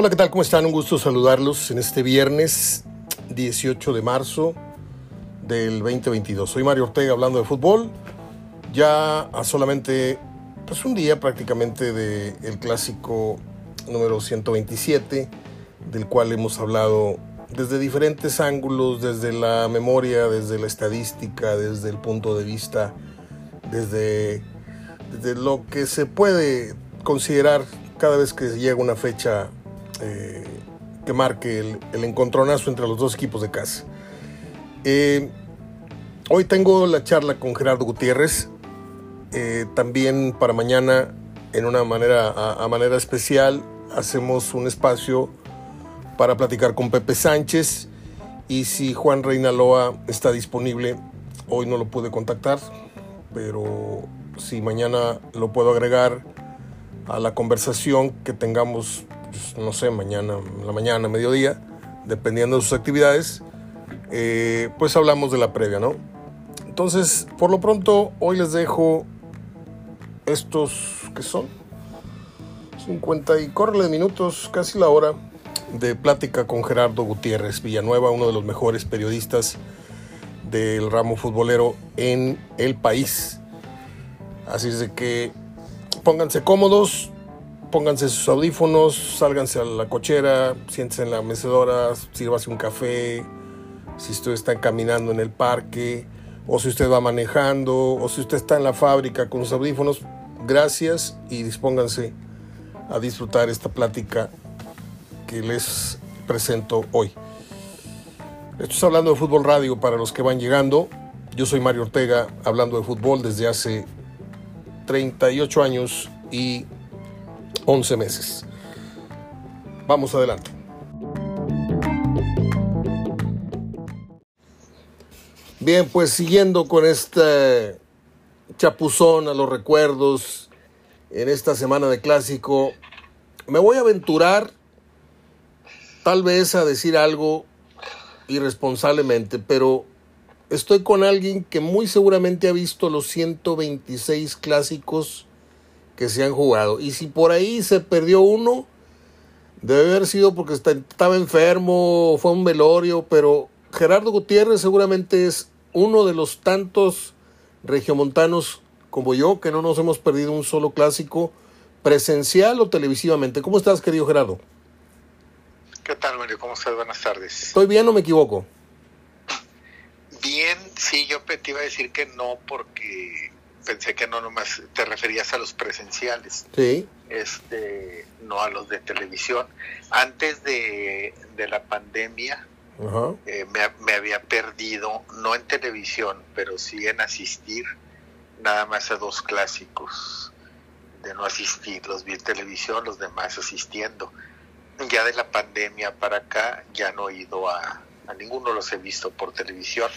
Hola, ¿qué tal? ¿Cómo están? Un gusto saludarlos en este viernes 18 de marzo del 2022. Soy Mario Ortega hablando de fútbol. Ya a solamente pues un día prácticamente del el clásico número 127, del cual hemos hablado desde diferentes ángulos, desde la memoria, desde la estadística, desde el punto de vista, desde lo que se puede considerar cada vez que llega una fecha eh, que marque el, el, encontronazo entre los dos equipos de casa. Eh, hoy tengo la charla con Gerardo Gutiérrez, eh, también para mañana en una manera a, a manera especial hacemos un espacio para platicar con Pepe Sánchez y si Juan Reinaloa está disponible, hoy no lo pude contactar, pero si mañana lo puedo agregar a la conversación que tengamos, pues, no sé, mañana, la mañana, mediodía, dependiendo de sus actividades, eh, pues hablamos de la previa, ¿no? Entonces, por lo pronto, hoy les dejo estos que son 50 y córrele minutos, casi la hora de plática con Gerardo Gutiérrez Villanueva, uno de los mejores periodistas del ramo futbolero en el país. Así es de que pónganse cómodos, pónganse sus audífonos, sálganse a la cochera, siéntense en la mecedora, sírvase un café, si ustedes están caminando en el parque, o si usted va manejando, o si usted está en la fábrica con sus audífonos, gracias y dispónganse a disfrutar esta plática que les presento hoy. Esto es hablando de fútbol radio para los que van llegando. Yo soy Mario Ortega, hablando de fútbol desde hace 38 años y 11 meses. Vamos adelante. Bien, pues siguiendo con este chapuzón a los recuerdos en esta semana de clásico, me voy a aventurar tal vez a decir algo irresponsablemente, pero estoy con alguien que muy seguramente ha visto los 126 clásicos que se han jugado. Y si por ahí se perdió uno, debe haber sido porque estaba enfermo, fue un velorio, pero Gerardo Gutiérrez seguramente es uno de los tantos regiomontanos como yo que no nos hemos perdido un solo clásico presencial o televisivamente. ¿Cómo estás, querido Gerardo? ¿Qué tal, Mario? ¿Cómo estás? Buenas tardes. ¿Estoy bien o me equivoco? Bien, sí, yo te iba a decir que no porque pensé que no nomás te referías a los presenciales. Sí. Este, no a los de televisión. Antes de, de la pandemia, eh, me, me, había perdido, no en televisión, pero sí en asistir nada más a dos clásicos. De no asistir, los vi en televisión, los demás asistiendo ya de la pandemia para acá ya no he ido a, a ninguno los he visto por televisión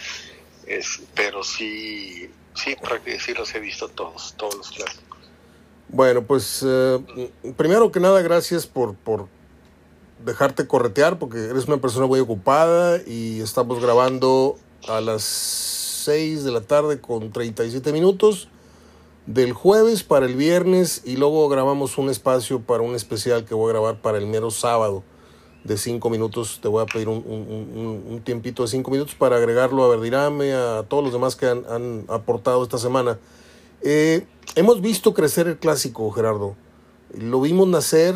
es, pero sí sí sí los he visto todos todos los clásicos. Bueno pues eh, primero que nada gracias por por dejarte corretear porque eres una persona muy ocupada y estamos grabando a las 6 de la tarde con 37 minutos del jueves para el viernes y luego grabamos un espacio para un especial que voy a grabar para el mero sábado de cinco minutos. Te voy a pedir un, un, un tiempito de cinco minutos para agregarlo a Verdirame, a todos los demás que han, han aportado esta semana. Eh, hemos visto crecer el clásico, Gerardo. Lo vimos nacer,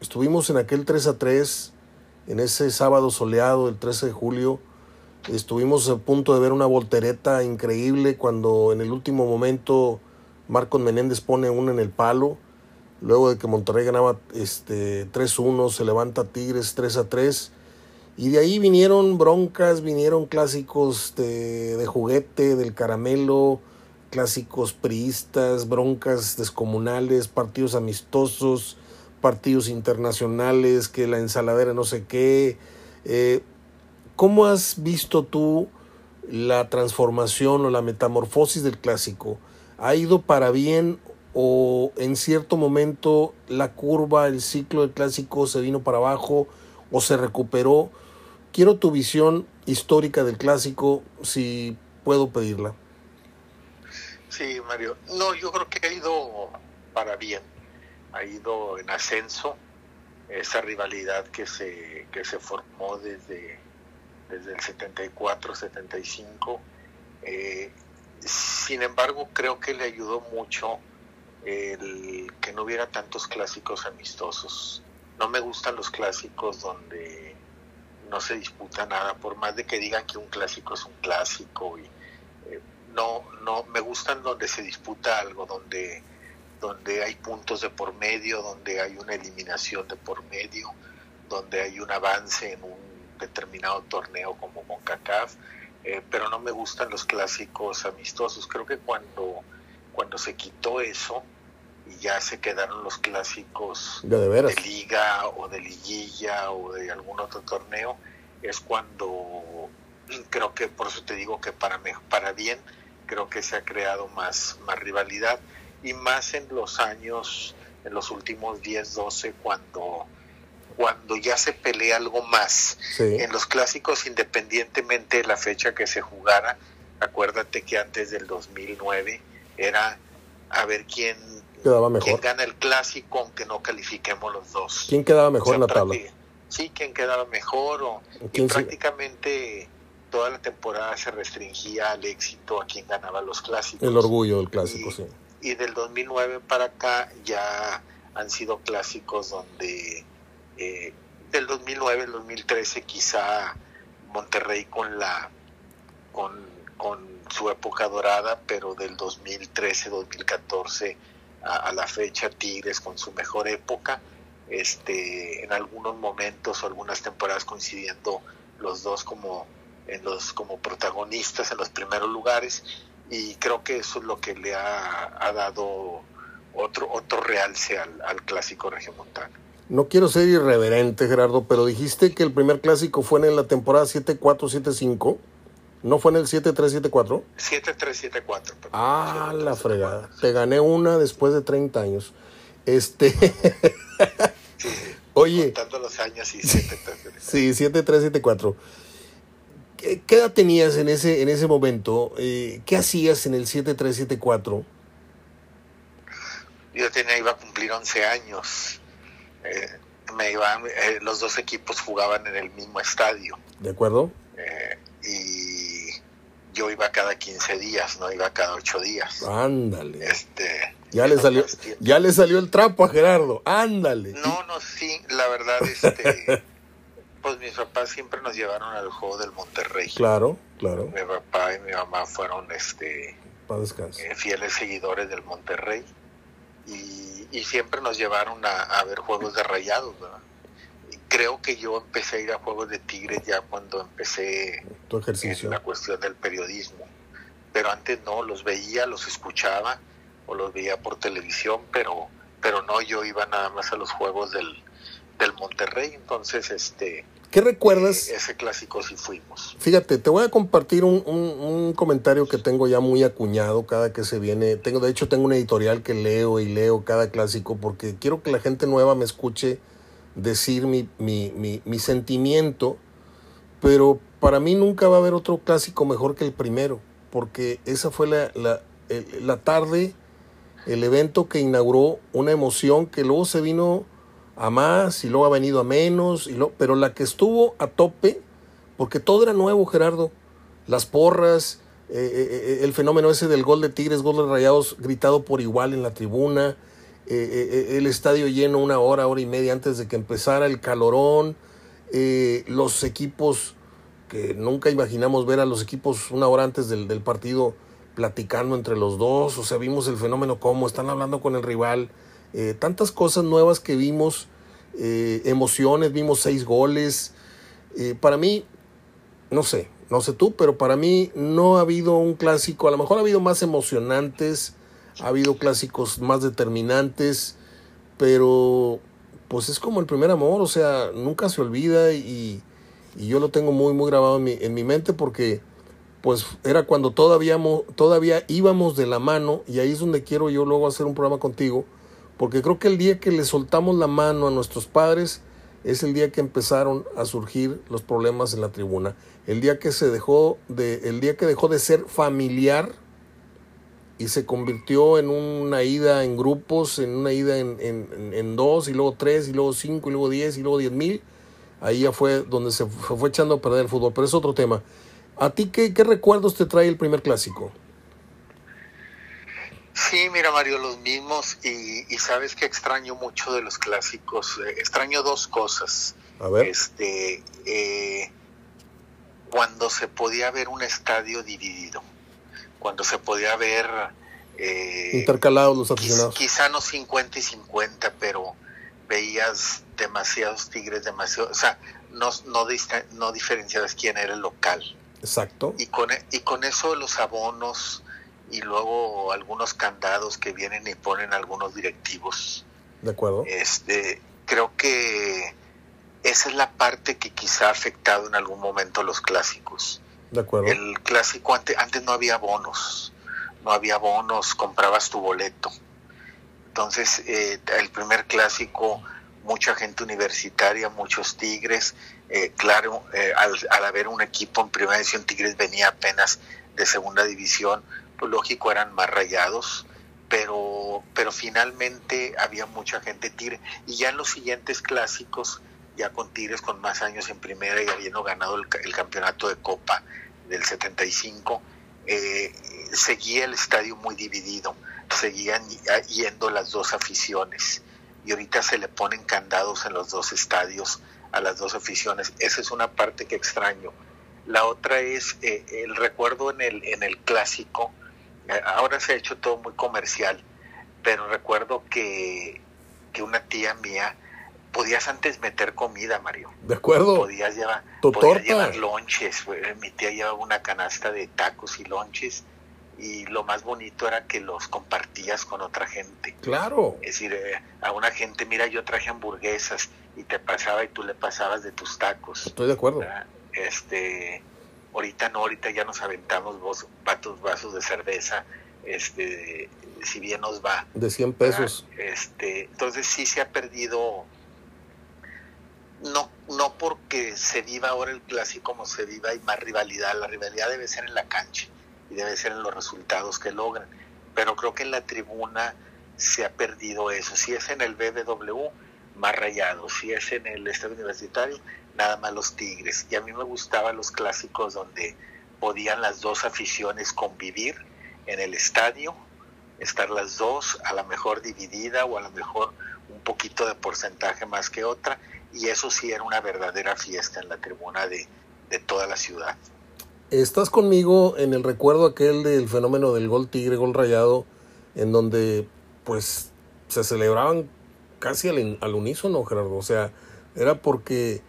estuvimos en aquel 3 a 3, en ese sábado soleado, el 13 de julio. Estuvimos a punto de ver una voltereta increíble cuando en el último momento Marcos Menéndez pone uno en el palo. Luego de que Monterrey ganaba este, 3-1, se levanta Tigres 3-3. Y de ahí vinieron broncas, vinieron clásicos de, juguete, del caramelo, clásicos priistas, broncas descomunales, partidos amistosos, partidos internacionales, que la ensaladera no sé qué. Eh, ¿Cómo has visto tú la transformación o la metamorfosis del clásico? ¿Ha ido para bien o en cierto momento la curva, el ciclo del clásico se vino para abajo o se recuperó? Quiero tu visión histórica del clásico, si puedo pedirla. Sí, Mario. No, yo creo que ha ido para bien. Ha ido en ascenso. esa rivalidad que se, que se formó desde, desde el 74-75. Eh, sin embargo, creo que le ayudó mucho el que no hubiera tantos clásicos amistosos. No me gustan los clásicos donde no se disputa nada, por más de que digan que un clásico es un clásico. Y, eh, no, no, me gustan donde se disputa algo, donde, donde hay puntos de por medio, donde hay una eliminación de por medio, donde hay un avance en un determinado torneo como CONCACAF, eh, pero no me gustan los clásicos amistosos. Creo que cuando, cuando se quitó eso, y ya se quedaron los clásicos de, liga o de liguilla o de algún otro torneo, es cuando creo que por eso te digo que para, para bien creo que se ha creado más, más rivalidad y más en los años, en los últimos 10, 12, cuando, cuando ya se pelea algo más. En los clásicos, independientemente de la fecha que se jugara, acuérdate que antes del 2009 era a ver quién quedaba mejor. ¿Quién gana el clásico aunque no califiquemos los dos? ¿Quién quedaba mejor en la tabla? Sí, quién quedaba mejor o prácticamente toda la temporada se restringía al éxito a quien ganaba los clásicos. El orgullo del clásico, sí. Y del 2009 para acá ya han sido clásicos donde eh, del 2009 al 2013 quizá Monterrey con la con, con su época dorada, pero del 2013-2014 a, la fecha Tigres con su mejor época, este, en algunos momentos o algunas temporadas coincidiendo los dos como en los como protagonistas en los primeros lugares y creo que eso es lo que le ha, dado otro otro realce al, al clásico regiomontano. No quiero ser irreverente, Gerardo, pero dijiste que el primer clásico fue en la temporada 7-4-7-5. ¿No fue en el 7374? 7374. Ah, la fregada. Te gané una después de 30 años. Este. Oye. Contando los años y 7374. Sí, 7374. ¿Qué, ¿Qué edad tenías en ese, en ese momento? Eh, ¿Qué hacías en el 7374? Yo tenía, iba a cumplir 11 años. Eh, me iban, eh, los dos equipos jugaban en el mismo estadio. ¿De acuerdo? y yo iba cada 15 días, no iba cada 8 días. Ándale. Este, ya le salió ya le salió el trapo a Gerardo. Ándale. No, no, sí, la verdad este pues mis papás siempre nos llevaron al juego del Monterrey. Claro, claro. Mi papá y mi mamá fueron este eh, fieles seguidores del Monterrey y, y siempre nos llevaron a, a ver juegos de rayados, ¿verdad? Creo que yo empecé a ir a Juegos de Tigres ya cuando empecé tu ejercicio. en la cuestión del periodismo. Pero antes no, los veía, los escuchaba o los veía por televisión, pero, pero no, yo iba nada más a los Juegos del, del Monterrey. Entonces, este... ¿Qué recuerdas? Eh, ese clásico sí fuimos. Fíjate, te voy a compartir un, un, un, comentario que tengo ya muy acuñado cada que se viene. Tengo, de hecho, tengo una editorial que leo y leo cada clásico porque quiero que la gente nueva me escuche decir mi, mi, mi, sentimiento, pero para mí nunca va a haber otro clásico mejor que el primero, porque esa fue la, la, la tarde, el evento que inauguró una emoción que luego se vino a más y luego ha venido a menos, y lo, pero la que estuvo a tope, porque todo era nuevo, Gerardo, las porras, eh, eh, eh, el fenómeno ese del gol de Tigres, gol de Rayados gritado por igual en la tribuna, eh, eh, eh, el estadio lleno una hora, hora y media antes de que empezara el calorón, los equipos que nunca imaginamos ver a los equipos una hora antes del, partido platicando entre los dos, o sea, vimos el fenómeno como están hablando con el rival, tantas cosas nuevas que vimos, emociones, vimos seis goles, para mí, no sé, no sé tú, pero para mí no ha habido un clásico, a lo mejor ha habido más emocionantes, ha habido clásicos más determinantes, pero pues es como el primer amor, o sea, nunca se olvida y, y yo lo tengo muy, muy grabado en mi, en mi, mente porque pues era cuando todavía, todavía íbamos de la mano y ahí es donde quiero yo luego hacer un programa contigo, porque creo que el día que le soltamos la mano a nuestros padres es el día que empezaron a surgir los problemas en la tribuna, el día que se dejó de, el día que dejó de ser familiar y se convirtió en una ida en grupos, en una ida en, en, en dos, y luego tres, y luego cinco, y luego diez, y luego diez mil. Ahí ya fue donde se fue echando a perder el fútbol, pero es otro tema. ¿A ti qué, qué recuerdos te trae el primer clásico? Sí, mira Mario, los mismos y, y sabes que extraño mucho de los clásicos. Eh, extraño dos cosas. A ver. Este, eh, cuando se podía ver un estadio dividido, cuando se podía ver... Eh, Intercalados los aficionados. Quizá no 50 y 50, pero veías demasiados tigres, demasiado, o sea, no, no, no diferenciabas quién era el local. Exacto. Y con, y con eso los abonos y luego algunos candados que vienen y ponen algunos directivos. De acuerdo. Este, creo que esa es la parte que quizá ha afectado en algún momento los clásicos. El clásico antes, antes no había bonos, no había bonos, comprabas tu boleto. Entonces, eh, el primer clásico, mucha gente universitaria, muchos Tigres, eh, claro, eh, al, al, haber un equipo en primera división, Tigres venía apenas de segunda división, pues lógico eran más rayados, pero, pero finalmente había mucha gente Tigre. Y ya en los siguientes clásicos, ya con Tigres con más años en primera y habiendo ganado el campeonato de Copa del 75, eh, seguía el estadio muy dividido, seguían yendo las dos aficiones y ahorita se le ponen candados en los dos estadios a las dos aficiones. Esa es una parte que extraño. La otra es eh, el recuerdo en el, en el clásico, eh, ahora se ha hecho todo muy comercial, pero recuerdo que, que una tía mía, podías antes meter comida, Mario. De acuerdo. Podías llevar, podías llevar lonches. Mi tía llevaba una canasta de tacos y lonches y lo más bonito era que los compartías con otra gente. Claro. Es decir, eh, a una gente, mira, yo traje hamburguesas y te pasaba y tú le pasabas de tus tacos. Estoy de acuerdo. ¿verdad? Este, ahorita no, ahorita ya nos aventamos vos, vatos, vasos de cerveza, este, si bien nos va. De 100 pesos. ¿verdad? Este, entonces sí se ha perdido no, no porque se viva ahora el clásico como se viva, hay más rivalidad. La rivalidad debe ser en la cancha y debe ser en los resultados que logran. Pero creo que en la tribuna se ha perdido eso. Si es en el BBW, más rayado. Si es en el estadio universitario, nada más los Tigres. Y a mí me gustaban los clásicos donde podían las dos aficiones convivir en el estadio, estar las dos, a lo mejor dividida o a lo mejor un poquito de porcentaje más que otra, y eso sí era una verdadera fiesta en la tribuna de, de toda la ciudad. Estás conmigo en el recuerdo aquel del fenómeno del gol tigre, gol rayado, en donde pues se celebraban casi al, al unísono, Gerardo. O sea, era porque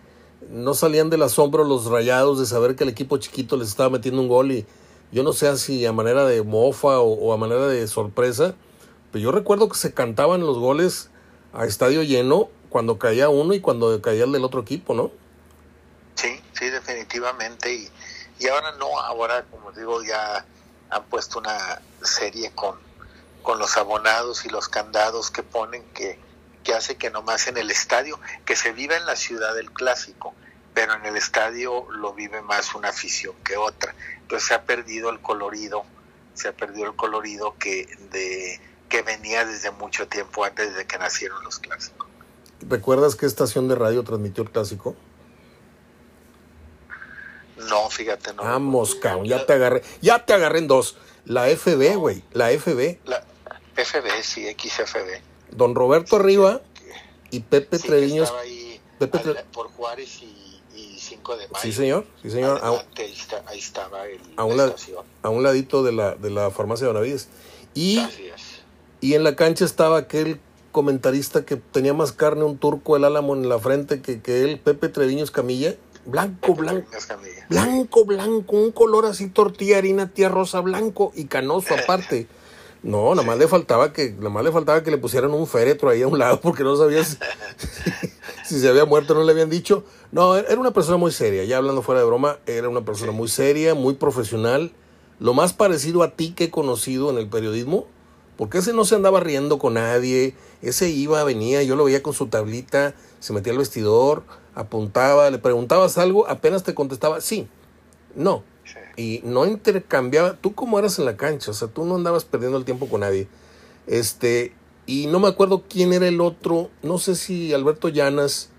no salían del asombro los rayados de saber que el equipo chiquito les estaba metiendo un gol y yo no sé si a manera de mofa o, o a manera de sorpresa, pero yo recuerdo que se cantaban los goles a estadio lleno cuando caía uno y cuando caía el del otro equipo, ¿no? Sí, sí, definitivamente. Y, y ahora no, ahora como digo, ya han puesto una serie con, con los abonados y los candados que ponen que, que hace que nomás en el estadio, que se viva en la ciudad del clásico, pero en el estadio lo vive más una afición que otra. Entonces se ha perdido el colorido, se ha perdido el colorido que de que venía desde mucho tiempo antes de que nacieron los clásicos. ¿Recuerdas qué estación de radio transmitió el clásico? No, fíjate, no. Vamos, cabrón, ya te agarré. Ya te agarré en dos. La FB, güey, no. la FB. La FB, sí, XFB. Don Roberto Arriba y Pepe sí, Treviños. Ahí, Pepe Tre... por Juárez y, y, 5 de mayo. Sí, señor. Sí, señor. Adelante, ahí, está, ahí, estaba el, a, un la a un ladito de la, de la farmacia de Bonavides. Y, es. y en la cancha estaba aquel comentarista que tenía más carne, un turco, el álamo en la frente que, que él, Pepe Treviños Camilla. Blanco, blanco. Blanco, blanco, un color así, tortilla, harina, tía rosa, blanco y canoso aparte. No, nada más le faltaba que, nada más le faltaba que le pusieran un féretro ahí a un lado porque no sabía si, si se había muerto, no le habían dicho. No, era una persona muy seria, ya hablando fuera de broma, era una persona muy seria, muy profesional, lo más parecido a ti que he conocido en el periodismo, porque ese no se andaba riendo con nadie, ese iba, venía, yo lo veía con su tablita, se metía al vestidor, apuntaba, le preguntabas algo, apenas te contestaba sí, no. Y no intercambiaba, tú como eras en la cancha, o sea, tú no andabas perdiendo el tiempo con nadie. Este, y no me acuerdo quién era el otro, no sé si Alberto Llanas,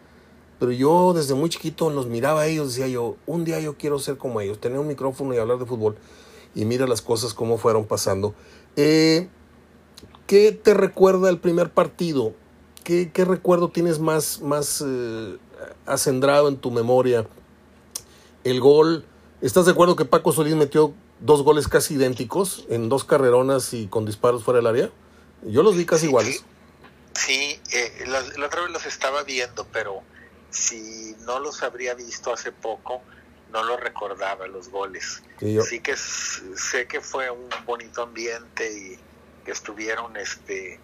pero yo desde muy chiquito los miraba a ellos, decía yo, un día yo quiero ser como ellos, tener un micrófono y hablar de fútbol. Y mira las cosas cómo fueron pasando. Eh, ¿Qué te recuerda el primer partido? ¿Qué, qué recuerdo tienes más, más eh, acendrado en tu memoria? El gol ¿Estás de acuerdo que Paco Solís metió dos goles casi idénticos en dos carreronas y con disparos fuera del área? Yo los vi casi iguales. Sí, eh, la, otra vez los estaba viendo, pero si no los habría visto hace poco, no los recordaba los goles. Sí, que sé que fue un bonito ambiente y estuvieron este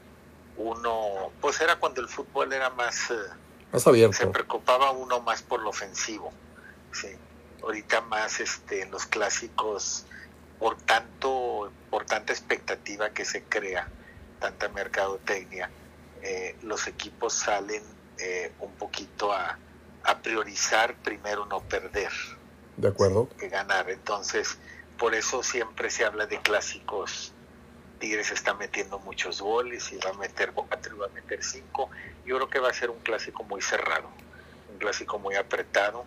uno, pues era cuando el fútbol era más, eh, más abierto. Se preocupaba uno más por lo ofensivo. Sí ahorita más este, en los clásicos, por tanto, por tanta expectativa que se crea, tanta mercadotecnia, eh, los equipos salen eh, un poquito a, a, priorizar primero no perder. De acuerdo. Que ganar. Entonces, por eso siempre se habla de clásicos. Tigres está metiendo muchos goles y va a meter cuatro y va a meter cinco. Yo creo que va a ser un clásico muy cerrado, un clásico muy apretado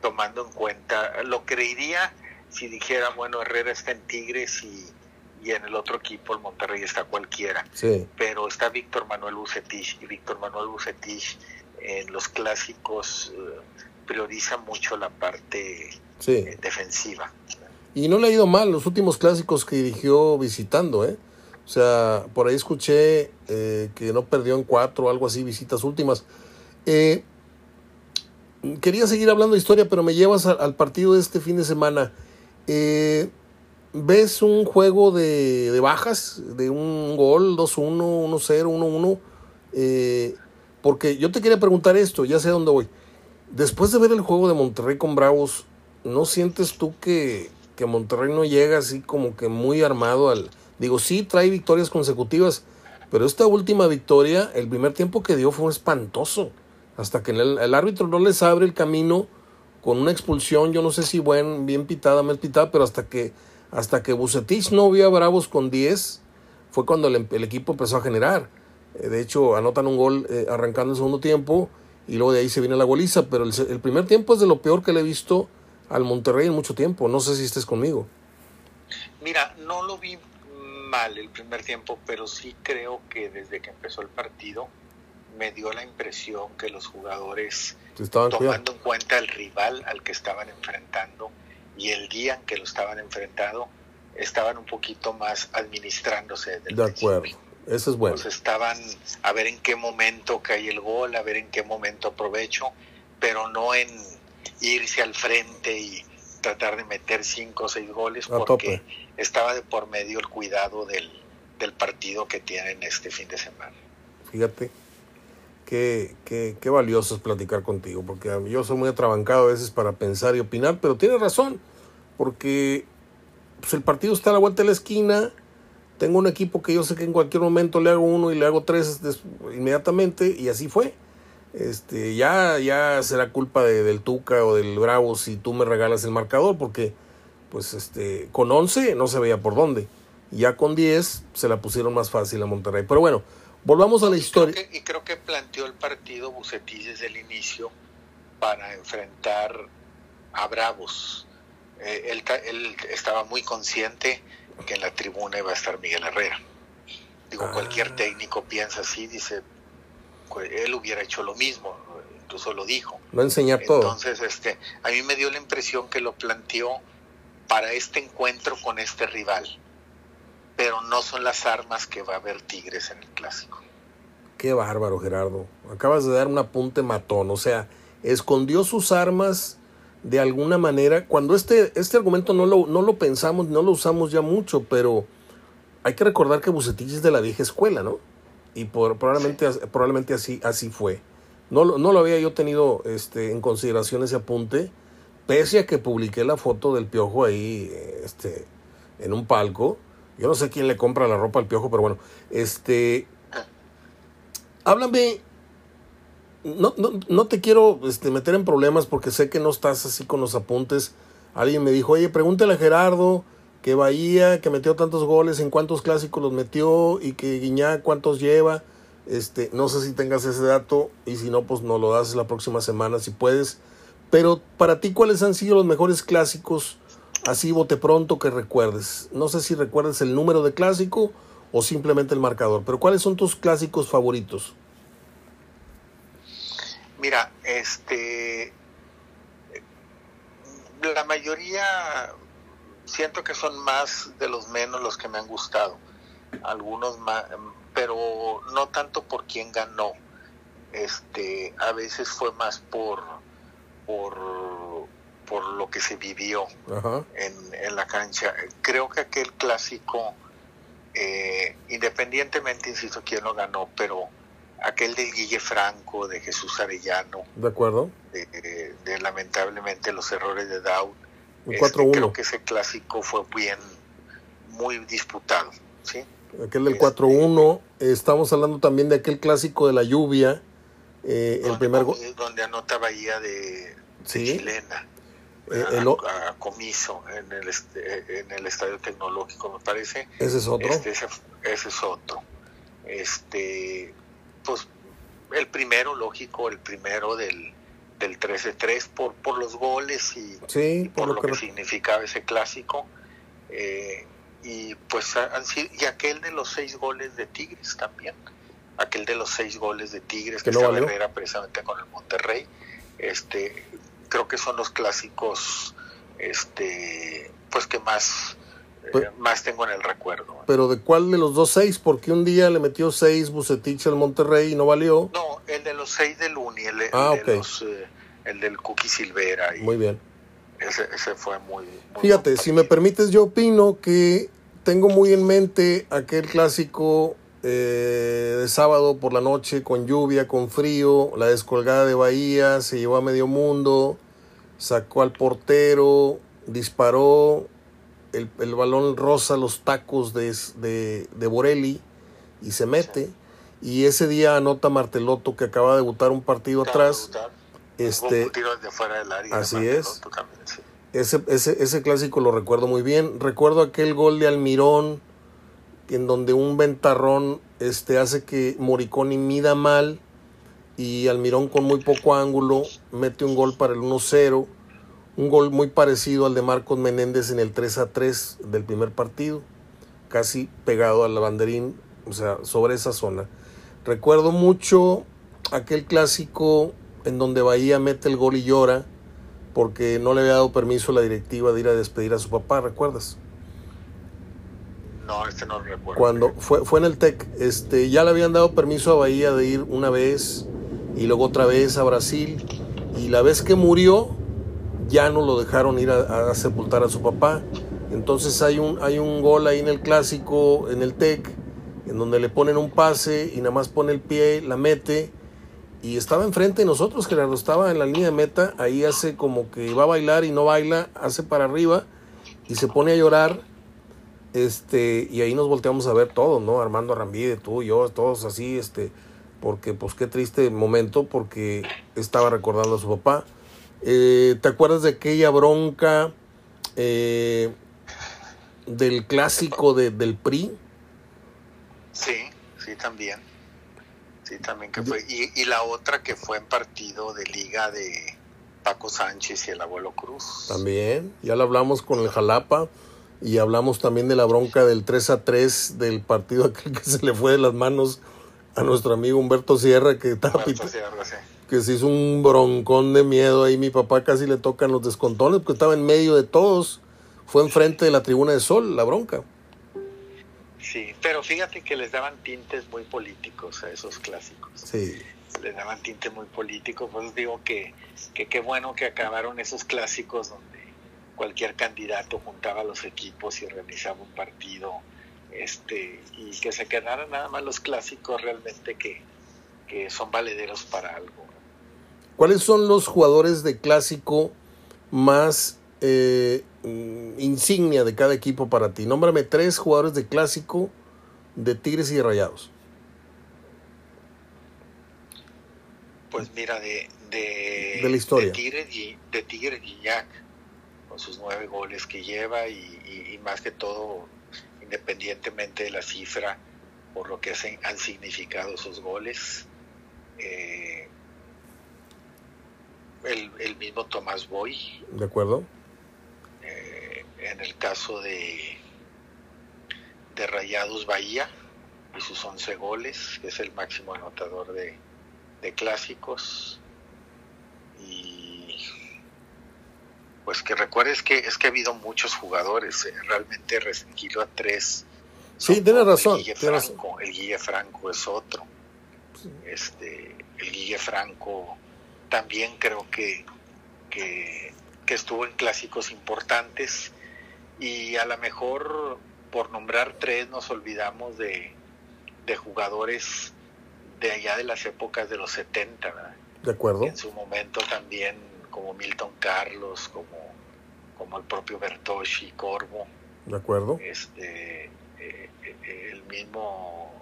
tomando en cuenta, lo creería si dijera, bueno, Herrera está en Tigres y, en el otro equipo, el Monterrey, está cualquiera. Pero está Víctor Manuel Bucetich y Víctor Manuel Bucetich en los clásicos eh, prioriza mucho la parte eh, defensiva. Y no le ha ido mal los últimos clásicos que dirigió visitando, ¿eh? O sea, por ahí escuché eh, que no perdió en cuatro algo así, visitas últimas. Eh, quería seguir hablando de historia, pero me llevas al partido de este fin de semana. Eh, ¿Ves un juego de, bajas, de un gol, 2-1, 1-0, 1-1? porque yo te quería preguntar esto, ya sé dónde voy. Después de ver el juego de Monterrey con Bravos, ¿no sientes tú que, que Monterrey no llega así como que muy armado al... Digo, sí, trae victorias consecutivas, pero esta última victoria, el primer tiempo que dio fue espantoso hasta que el, árbitro no les abre el camino con una expulsión, yo no sé si buen, bien pitada, mal pitada, pero hasta que, hasta que Bucetich no vio a Bravos con 10, fue cuando el, equipo empezó a generar. Eh, de hecho, anotan un gol eh, arrancando el segundo tiempo y luego de ahí se viene la goliza, pero el, el, primer tiempo es de lo peor que le he visto al Monterrey en mucho tiempo. No sé si estés conmigo. Mira, no lo vi mal el primer tiempo, pero sí creo que desde que empezó el partido me dio la impresión que los jugadores, tomando en cuenta el rival al que estaban enfrentando y el día en que lo estaban enfrentando, estaban un poquito más administrándose. de acuerdo, eso es bueno. Pues estaban a ver en qué momento cae el gol, a ver en qué momento aprovecho, pero no en irse al frente y tratar de meter cinco o seis goles, porque estaba de por medio el cuidado del, del partido que tienen este fin de semana. Fíjate, qué, qué, qué, valioso es platicar contigo, porque yo soy muy atrabancado a veces para pensar y opinar, pero tienes razón, porque pues, el partido está a la vuelta de la esquina, tengo un equipo que yo sé que en cualquier momento le hago uno y le hago tres inmediatamente, y así fue. Este, ya, ya será culpa de, del Tuca o del Bravo si tú me regalas el marcador, porque pues este, con 11 no se veía por dónde. Ya con 10 se la pusieron más fácil a Monterrey. Pero bueno, Volvamos a la historia. y creo que planteó el partido Bucetich desde el inicio para enfrentar a Bravos. Eh, él, él, estaba muy consciente que en la tribuna iba a estar Miguel Herrera. Digo, ah. cualquier técnico piensa así, dice, él hubiera hecho lo mismo, incluso lo dijo. Lo enseñar todo. Entonces, este, a mí me dio la impresión que lo planteó para este encuentro con este rival pero no son las armas que va a haber Tigres en el clásico. Qué bárbaro, Gerardo. Acabas de dar un apunte matón. O sea, escondió sus armas de alguna manera. Cuando este, este argumento no lo, no lo pensamos, no lo usamos ya mucho, pero hay que recordar que Bucetich es de la vieja escuela, ¿no? Y por, probablemente, probablemente así, así fue. No, no lo había yo tenido este, en consideración ese apunte, pese a que publiqué la foto del piojo ahí este, en un palco yo no sé quién le compra la ropa al piojo, pero bueno. Este. Háblame. No, no, no te quiero este, meter en problemas porque sé que no estás así con los apuntes, Alguien me dijo, oye, pregúntale a Gerardo que Bahía, que metió tantos goles, en cuántos clásicos los metió y que Guiñá cuántos lleva. Este, no sé si tengas ese dato y si no, pues nos lo das la próxima semana si puedes. Pero para ti, ¿cuáles han sido los mejores clásicos así bote pronto que recuerdes? No sé si recuerdes el número de clásico o simplemente el marcador, pero ¿cuáles son tus clásicos favoritos? Mira, este la mayoría siento que son más de los menos los que me han gustado. Algunos más, pero no tanto por quién ganó. Este, a veces fue más por por, por lo que se vivió en, en, la cancha. Creo que aquel clásico, eh, independientemente, insisto, quién lo ganó, pero aquel del Guille Franco, de Jesús Arellano. De acuerdo. De, lamentablemente los errores de Dow. Este, creo que ese clásico fue bien, muy disputado. ¿sí? Aquel del 4-1. Este, estamos hablando también de aquel clásico de la lluvia. Eh, el primer Donde anota Bahía de, chilena. Eh, a, comiso en el, en el estadio tecnológico, me parece. Ese es otro. Este, ese, ese es otro. Este, pues el primero, lógico, el primero del, del 13-3 por, por los goles y, por, lo, que, significaba ese clásico. Eh, y pues y aquel de los seis goles de Tigres también, aquel de los seis goles de Tigres que, no se precisamente con el Monterrey, este, creo que son los clásicos, este, pues que más pues, más tengo en el recuerdo. ¿Pero de cuál de los dos seis? Porque un día le metió seis Bucetich al Monterrey y no valió. No, el de los seis del Uni, el, ah, eh, el del Cookie Silvera. muy bien. Ese, ese fue muy... Fíjate, si me permites, yo opino que tengo muy en mente aquel clásico eh, de sábado por la noche con lluvia, con frío, la descolgada de Bahía, se llevó a medio mundo, sacó al portero, disparó, el, el balón rosa los tacos de, de, de, Borelli y se mete. Y ese día anota Marteloto que acaba de debutar un partido atrás. Este, de fuera del área así es. ese, ese, ese clásico lo recuerdo muy bien. Recuerdo aquel gol de Almirón en donde un ventarrón este, hace que Moriconi mida mal y Almirón con muy poco ángulo mete un gol para el 1-0 un gol muy parecido al de Marcos Menéndez en el 3 a 3 del primer partido, casi pegado al banderín, o sea, sobre esa zona. Recuerdo mucho aquel clásico en donde Bahía mete el gol y llora porque no le había dado permiso a la directiva de ir a despedir a su papá, ¿recuerdas? No, este no recuerdo. Cuando fue, fue en el TEC, este, ya le habían dado permiso a Bahía de ir una vez y luego otra vez a Brasil y la vez que murió ya no lo dejaron ir a, sepultar a su papá. Entonces hay un, hay un gol ahí en el clásico, en el TEC, en donde le ponen un pase y nada más pone el pie, la mete. Y estaba enfrente de nosotros, Gerardo, estaba en la línea de meta, ahí hace como que va a bailar y no baila, hace para arriba y se pone a llorar. Este, y ahí nos volteamos a ver todos, ¿no? Armando Arrambide, tú y yo, todos así, este, porque pues qué triste momento, porque estaba recordando a su papá. Eh, ¿Te acuerdas de aquella bronca eh, del clásico de, del PRI? Sí, sí, también. Sí, también que fue. Y, la otra que fue en partido de liga de Paco Sánchez y el abuelo Cruz. También, ya lo hablamos con el Jalapa y hablamos también de la bronca del 3 a 3 del partido aquel que se le fue de las manos a nuestro amigo Humberto Sierra que Humberto Sierra, sí que se hizo un broncón de miedo ahí. Mi papá casi le tocan los descontones porque estaba en medio de todos. Fue enfrente de la tribuna de sol, la bronca. Sí, pero fíjate que les daban tintes muy políticos a esos clásicos. Sí. Les daban tintes muy políticos. Pues digo que qué bueno que acabaron esos clásicos donde cualquier candidato juntaba los equipos y organizaba un partido este y que se quedaran nada más los clásicos realmente que, que son valederos para algo. ¿Cuáles son los jugadores de clásico más eh, insignia de cada equipo para ti? Nómbrame tres jugadores de clásico de Tigres y de Rayados. Pues mira, de, de, la historia. De Tigres y, de Tigres sus nueve goles que lleva y, más que todo, independientemente de la cifra, por lo que han significado esos goles. Eh, el, mismo Tomás Boy. De acuerdo. Eh, en el caso de, de Rayados Bahía y sus 11 goles, que es el máximo anotador de, de clásicos. Y pues que recuerdes que es que ha habido muchos jugadores, eh, realmente restringido a tres. Sí, tiene razón. El Guille, Franco, el Guille Franco es otro. Este, el Guille Franco también creo que, que, estuvo en clásicos importantes y a lo mejor por nombrar tres nos olvidamos de, de jugadores de allá de las épocas de los 70, ¿verdad? De acuerdo. En su momento también como Milton Carlos, como, como el propio Bertoschi, Corvo. De acuerdo. Este, eh, eh, el mismo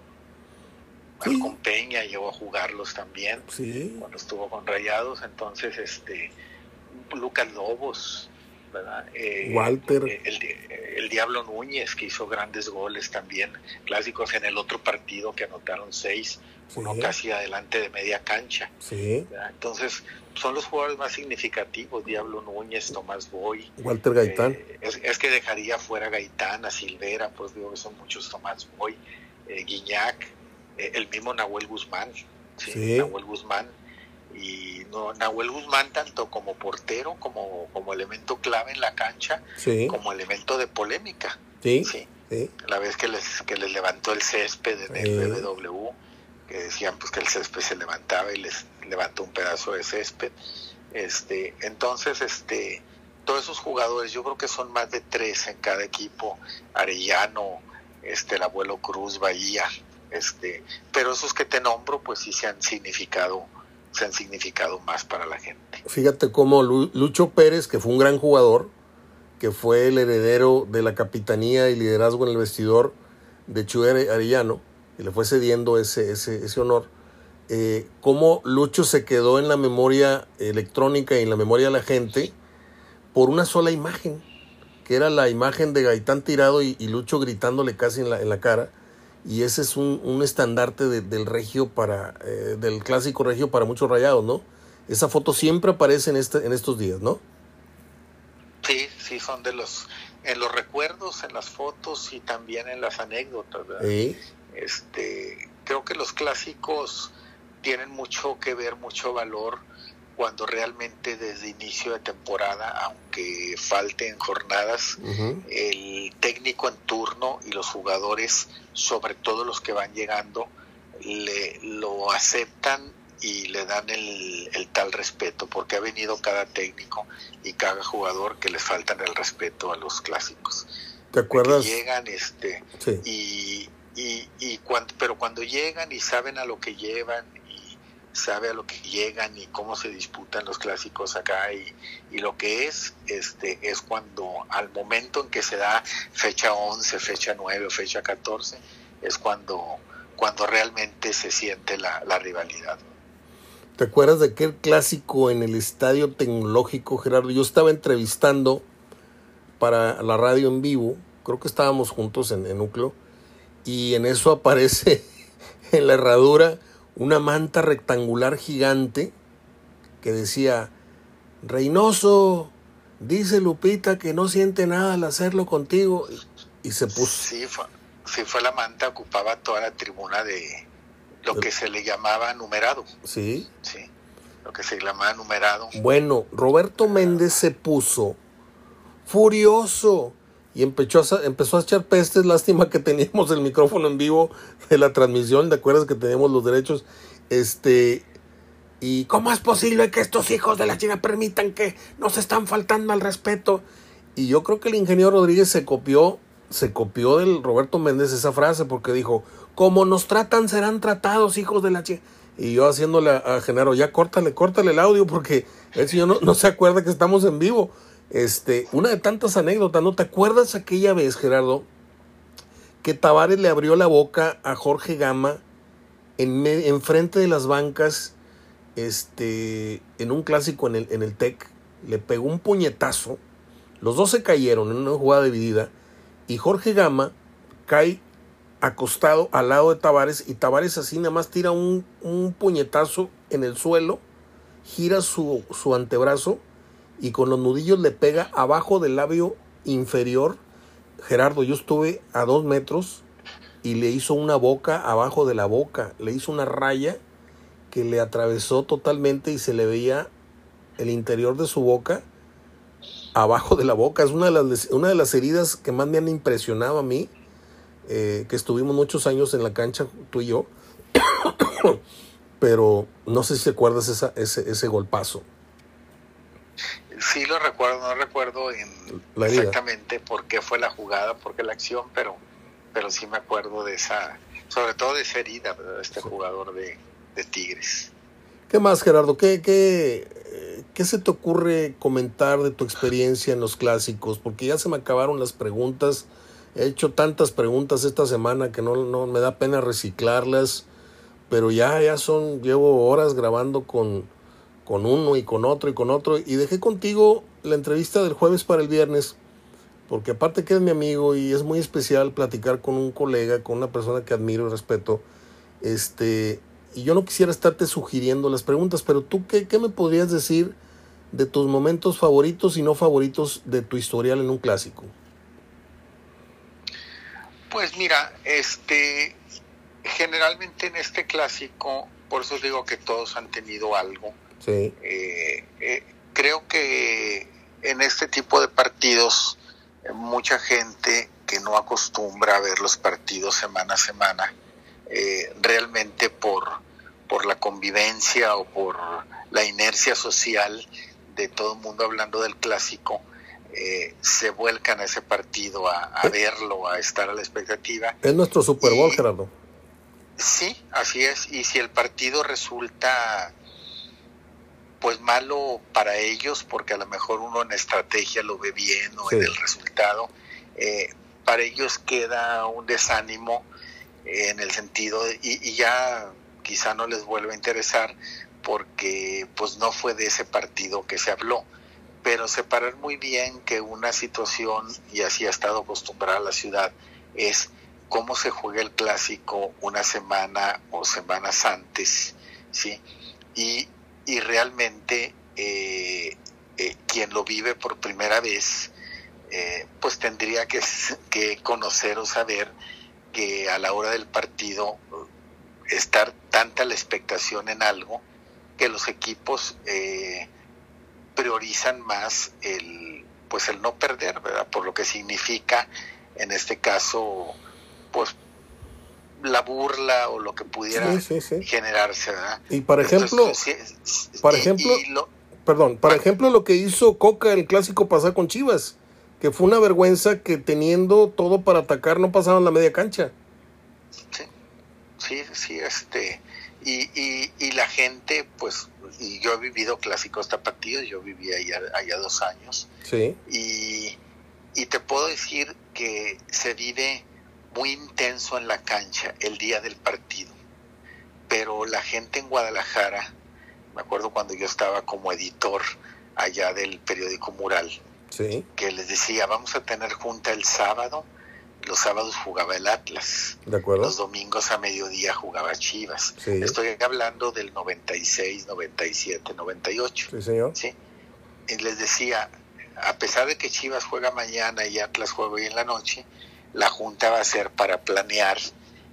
sí. Peña llegó a jugarlos también sí. cuando estuvo con Rayados, entonces este Lucas Lobos, ¿verdad? Eh, Walter. El, el, Diablo Núñez, que hizo grandes goles también, clásicos en el otro partido que anotaron seis, uno casi adelante de media cancha. Sí. Entonces, son los jugadores más significativos, Diablo Núñez, Tomás Boy. Walter Gaitán. Eh, es, que dejaría fuera Gaitán, a Silvera, pues digo que son muchos Tomás Boy, eh, Guiñac, eh, el mismo Nahuel Guzmán, ¿sí? Nahuel Guzmán. Y no, Nahuel Guzmán, tanto como portero, como, como elemento clave en la cancha, como elemento de polémica. Sí. La vez que les, que les levantó el césped en el BBW, que decían pues que el césped se levantaba y les levantó un pedazo de césped. Este, entonces, este, todos esos jugadores, yo creo que son más de tres en cada equipo, Arellano, este, el abuelo Cruz, Bahía, este, pero esos que te nombro, pues sí se han significado, se han significado más para la gente. Fíjate cómo Lucho Pérez, que fue un gran jugador, que fue el heredero de la capitanía y liderazgo en el vestidor de Chuy Arellano, y le fue cediendo ese, ese, ese honor, eh, cómo Lucho se quedó en la memoria electrónica y en la memoria de la gente por una sola imagen, que era la imagen de Gaitán tirado y, Lucho gritándole casi en la, en la cara y ese es un, un estandarte del regio para, eh, del clásico regio para muchos rayados, ¿no? Esa foto siempre aparece en, este, en estos días, ¿no? Sí, sí, son de los, en los recuerdos, en las fotos y también en las anécdotas, ¿verdad? Sí. Este, creo que los clásicos tienen mucho que ver, mucho valor cuando realmente desde inicio de temporada, aunque falten jornadas, el técnico en turno y los jugadores, sobre todo los que van llegando, le, lo aceptan y le dan el, tal respeto, porque ha venido cada técnico y cada jugador que les faltan el respeto a los clásicos. ¿Te acuerdas? llegan este y, y, y cuando, pero cuando llegan y saben a lo que llevan sabe a lo que llegan y cómo se disputan los clásicos acá y, y, lo que es este es cuando al momento en que se da fecha 11, fecha 9 o fecha 14 es cuando cuando realmente se siente la, rivalidad. ¿Te acuerdas de aquel clásico en el Estadio Tecnológico, Gerardo? Yo estaba entrevistando para la radio en vivo, creo que estábamos juntos en Núcleo, y en eso aparece en la herradura una manta rectangular gigante que decía, Reynoso, dice Lupita que no siente nada al hacerlo contigo. Y, se puso... Sí fue, sí, fue la manta, ocupaba toda la tribuna de lo que se le llamaba numerado. Sí. Sí, lo que se llamaba numerado. Bueno, Roberto Méndez se puso furioso y empezó a, empezó a echar pestes. Lástima que teníamos el micrófono en vivo de la transmisión, ¿de acuerdas que teníamos los derechos? Este, ¿y cómo es posible que estos hijos de la China permitan que nos están faltando al respeto? Y yo creo que el ingeniero Rodríguez se copió, se copió del Roberto Méndez esa frase porque dijo, como nos tratan serán tratados hijos de la China. Y yo haciéndole a, Genaro, ya córtale, córtale el audio porque el señor no, no se acuerda que estamos en vivo. Este, una de tantas anécdotas, ¿no te acuerdas aquella vez, Gerardo, que Tavares le abrió la boca a Jorge Gama en, frente de las bancas, este, en un clásico en el, en el TEC, le pegó un puñetazo. Los dos se cayeron en una jugada dividida y Jorge Gama cae acostado al lado de Tavares y Tavares así nada más tira un, un puñetazo en el suelo, gira su, su antebrazo y con los nudillos le pega abajo del labio inferior. Gerardo, yo estuve a dos metros y le hizo una boca abajo de la boca, le hizo una raya que le atravesó totalmente y se le veía el interior de su boca abajo de la boca. Es una de las, una de las heridas que más me han impresionado a mí, eh, que estuvimos muchos años en la cancha, tú y yo, pero no sé si te acuerdas esa, ese, ese golpazo. Sí lo recuerdo, no recuerdo en exactamente por qué fue la jugada, por qué la acción, pero, pero sí me acuerdo de esa, sobre todo de esa herida, de este jugador de, de Tigres. ¿Qué más, Gerardo? ¿Qué, qué, ¿Qué se te ocurre comentar de tu experiencia en los clásicos? Porque ya se me acabaron las preguntas. He hecho tantas preguntas esta semana que no, no me da pena reciclarlas. Pero ya, ya son, llevo horas grabando con, con uno y con otro y con otro. Y dejé contigo la entrevista del jueves para el viernes. Porque aparte que es mi amigo y es muy especial platicar con un colega, con una persona que admiro y respeto. Este, y yo no quisiera estarte sugiriendo las preguntas, pero tú, ¿qué, qué me podrías decir de tus momentos favoritos y no favoritos de tu historial en un clásico? Pues mira, este, generalmente en este clásico, por eso digo que todos han tenido algo. Sí. Eh, eh, creo que en este tipo de partidos, mucha gente que no acostumbra a ver los partidos semana a semana, eh, realmente por, por la convivencia o por la inercia social de todo el mundo hablando del clásico, eh, se vuelcan a ese partido a, a, verlo, a estar a la expectativa. Es nuestro Super Bowl, y, Gerardo. Sí, así es. Y si el partido resulta pues malo para ellos, porque a lo mejor uno en estrategia lo ve bien o sí. en el resultado, eh, para ellos queda un desánimo eh, en el sentido, de, y, y ya quizá no les vuelva a interesar porque pues no fue de ese partido que se habló pero separar muy bien que una situación y así ha estado acostumbrada la ciudad es cómo se juega el clásico una semana o semanas antes sí y, y realmente eh, eh, quien lo vive por primera vez eh, pues tendría que, que conocer o saber que a la hora del partido estar tanta la expectación en algo que los equipos priorizan más el pues el no perder, ¿verdad? Por lo que significa en este caso pues la burla o lo que pudiera sí, sí, sí. generarse, ¿verdad? Y por ejemplo, Entonces, por ejemplo, y lo, perdón, por ejemplo lo que hizo Coca el clásico pasado con Chivas, que fue una vergüenza que teniendo todo para atacar no pasaban la media cancha. Sí sí, sí, este, y, y, y, la gente, pues, y yo he vivido clásicos tapatíos, yo viví allá, allá dos años, sí. y, y te puedo decir que se vive muy intenso en la cancha el día del partido, pero la gente en Guadalajara, me acuerdo cuando yo estaba como editor allá del periódico Mural, sí. que les decía, vamos a tener junta el sábado, los sábados jugaba el Atlas. De acuerdo. Los domingos a mediodía jugaba Chivas. Sí. Estoy hablando del 96, 97, 98. Sí, señor. Sí. Y les decía, a pesar de que Chivas juega mañana y Atlas juega hoy en la noche, la junta va a ser para planear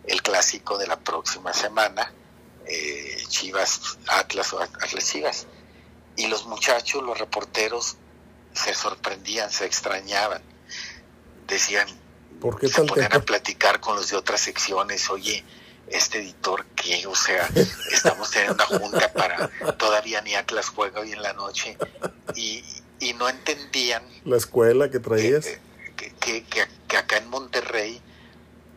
el clásico de la próxima semana, eh, Chivas, Atlas o Atlas Chivas. Y los muchachos, los reporteros, se sorprendían, se extrañaban. Decían, ¿Por qué se ponían a platicar con los de otras secciones, oye, este editor que, o sea, estamos teniendo una junta para todavía ni Atlas juega hoy en la noche. Y, y no entendían la escuela que traías. que, que, que, que, acá en Monterrey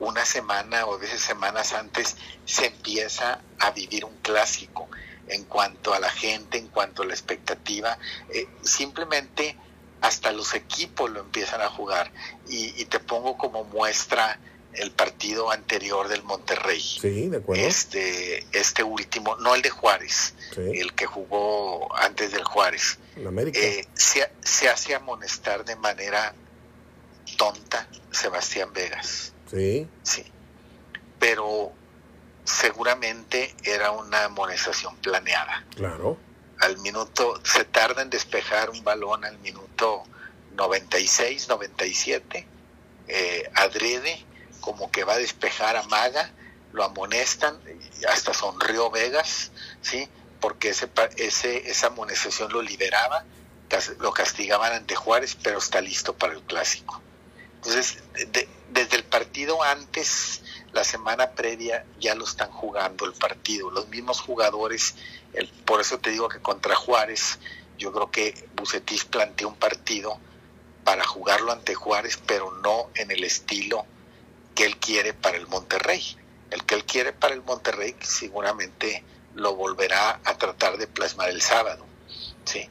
una semana o a veces semanas antes se empieza a vivir un clásico en cuanto a la gente, en cuanto a la expectativa, eh, simplemente hasta los equipos lo empiezan a jugar. Y, y, te pongo como muestra el partido anterior del Monterrey. Sí, de acuerdo. Este, este último, no el de Juárez, el que jugó antes del Juárez. América. Eh, se, se hace amonestar de manera tonta Sebastián Vegas. Sí. Sí. Pero seguramente era una amonestación planeada. Claro. Al minuto, se tarda en despejar un balón al minuto 96, 97. Eh, adrede, como que va a despejar a Maga, lo amonestan, hasta sonrió Vegas, ¿sí? Porque ese, ese, esa amonestación lo liberaba, lo castigaban ante Juárez, pero está listo para el clásico. Entonces, desde el partido antes, la semana previa, ya lo están jugando el partido. Los mismos jugadores, el, por eso te digo que contra Juárez, yo creo que Bucetis planteó un partido para jugarlo ante Juárez, pero no en el estilo que él quiere para el Monterrey. El que él quiere para el Monterrey seguramente lo volverá a tratar de plasmar el sábado, sí,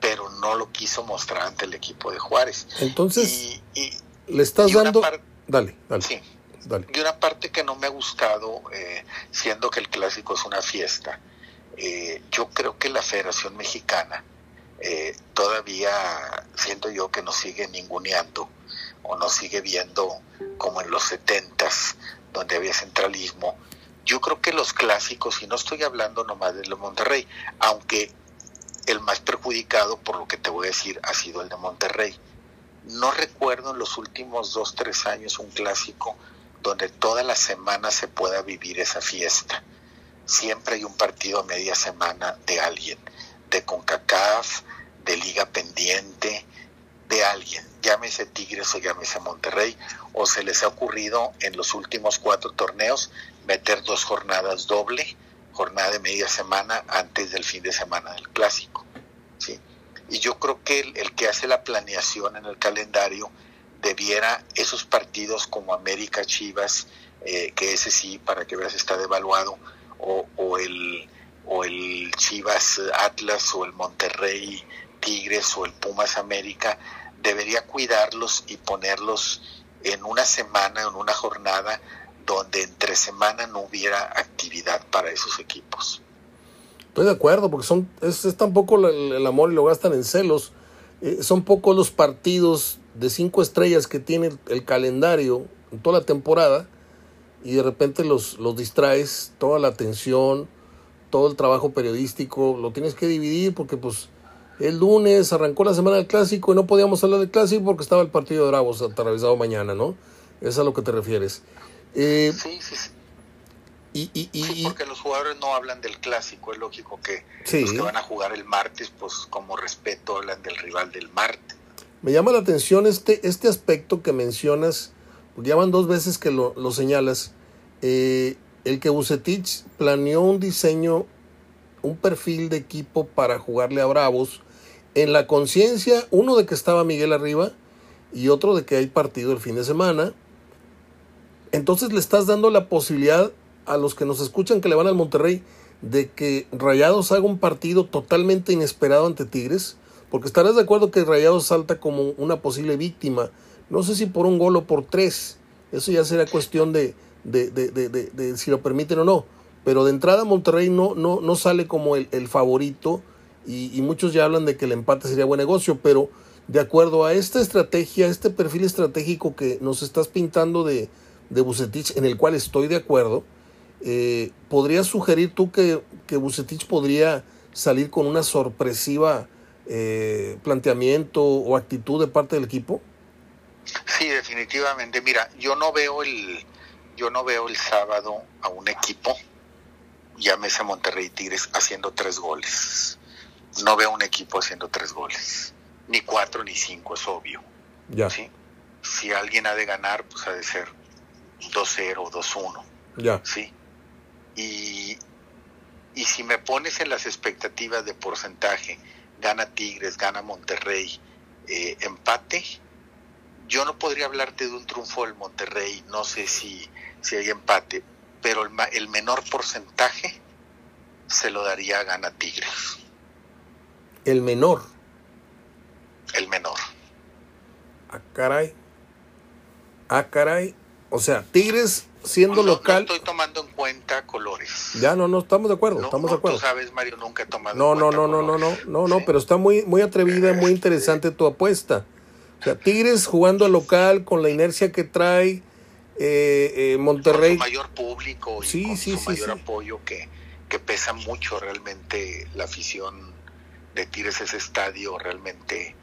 pero no lo quiso mostrar ante el equipo de Juárez. Entonces, y, le estás dando... dale, dale. Sí. Y una parte que no me ha gustado, eh, siendo que el clásico es una fiesta, eh, yo creo que la Federación Mexicana eh, todavía siento yo que nos sigue ninguneando o nos sigue viendo como en los setentas, donde había centralismo. Yo creo que los clásicos, y no estoy hablando nomás de los Monterrey, aunque el más perjudicado, por lo que te voy a decir, ha sido el de Monterrey no recuerdo en los últimos dos, tres años un clásico donde toda la semana se pueda vivir esa fiesta. Siempre hay un partido a media semana de alguien, de CONCACAF, de Liga Pendiente, de alguien, llámese Tigres o llámese Monterrey, o se les ha ocurrido en los últimos cuatro torneos meter dos jornadas doble, jornada de media semana antes del fin de semana del clásico. ¿sí? Y yo creo que el, que hace la planeación en el calendario debiera esos partidos como América Chivas, eh, que ese sí, para que veas, está devaluado, o, o, el, o el Chivas Atlas, o el Monterrey Tigres, o el Pumas América, debería cuidarlos y ponerlos en una semana, en una jornada, donde entre semana no hubiera actividad para esos equipos. Estoy de acuerdo, porque son es, es tampoco el, amor y lo gastan en celos. Eh, son pocos los partidos de cinco estrellas que tiene el, calendario en toda la temporada y de repente los, los distraes, toda la atención, todo el trabajo periodístico, lo tienes que dividir porque pues el lunes arrancó la semana del clásico y no podíamos hablar del clásico porque estaba el partido de Bravos atravesado mañana, ¿no? Es a lo que te refieres. Eh, sí, sí, sí. Y, y, porque los jugadores no hablan del clásico, es lógico que los que van a jugar el martes, pues como respeto hablan del rival del martes. Me llama la atención este, este aspecto que mencionas, porque ya van dos veces que lo, lo señalas, eh, el que Bucetich planeó un diseño, un perfil de equipo para jugarle a Bravos, en la conciencia, uno de que estaba Miguel arriba y otro de que hay partido el fin de semana. Entonces le estás dando la posibilidad a los que nos escuchan que le van al Monterrey de que Rayados haga un partido totalmente inesperado ante Tigres? Porque estarás de acuerdo que Rayados salta como una posible víctima. No sé si por un gol o por tres. Eso ya será cuestión de, de, de, de si lo permiten o no. Pero de entrada Monterrey no, no, no sale como el, el favorito y, muchos ya hablan de que el empate sería buen negocio. Pero de acuerdo a esta estrategia, este perfil estratégico que nos estás pintando de, de Bucetich, en el cual estoy de acuerdo, eh, ¿Podrías sugerir tú que, que Bucetich podría salir con una sorpresiva eh, planteamiento o actitud de parte del equipo? Sí, definitivamente. Mira, yo no veo el, yo no veo el sábado a un equipo, llámese Monterrey Tigres, haciendo tres goles. No veo un equipo haciendo tres goles, ni cuatro ni cinco, es obvio. Ya. ¿sí? Si alguien ha de ganar, pues ha de ser 2-0, 2-1. Ya. Sí y, y si me pones en las expectativas de porcentaje, gana Tigres, gana Monterrey, eh, empate, yo no podría hablarte de un triunfo del Monterrey, no sé si, si hay empate, pero el, el menor porcentaje se lo daría a gana Tigres. El menor. El menor. Ah, caray. Ah, caray. O sea, Tigres siendo local. No estoy tomando en cuenta colores. Ya, no, no, estamos de acuerdo, estamos de acuerdo. Tú sabes, Mario, nunca he tomado no, en no, cuenta no, no, no, no, no, no, pero está muy, muy atrevida, muy interesante tu apuesta. O sea, Tigres jugando a local con la inercia que trae eh, eh, Monterrey. Con su mayor público y sí, con sí, su mayor apoyo que, que pesa mucho realmente la afición de Tigres ese estadio realmente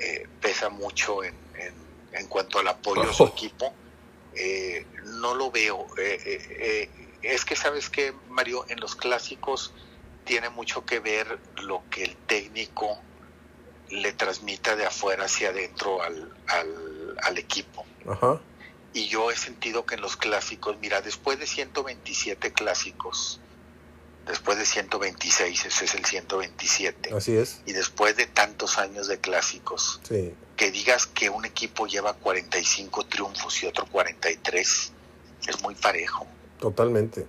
eh, pesa mucho en, en, en, cuanto al apoyo a su Oh. equipo. Eh, no lo veo. Eh, eh, eh, es que sabes que Mario, en los clásicos tiene mucho que ver lo que el técnico le transmita de afuera hacia adentro al, al, al equipo. Ajá. Y yo he sentido que en los clásicos, mira, después de 127 clásicos, después de 126, ese es el 127, Así es. y después de tantos años de clásicos, Sí. Que digas que un equipo lleva 45 triunfos y otro 43, es muy parejo. Totalmente.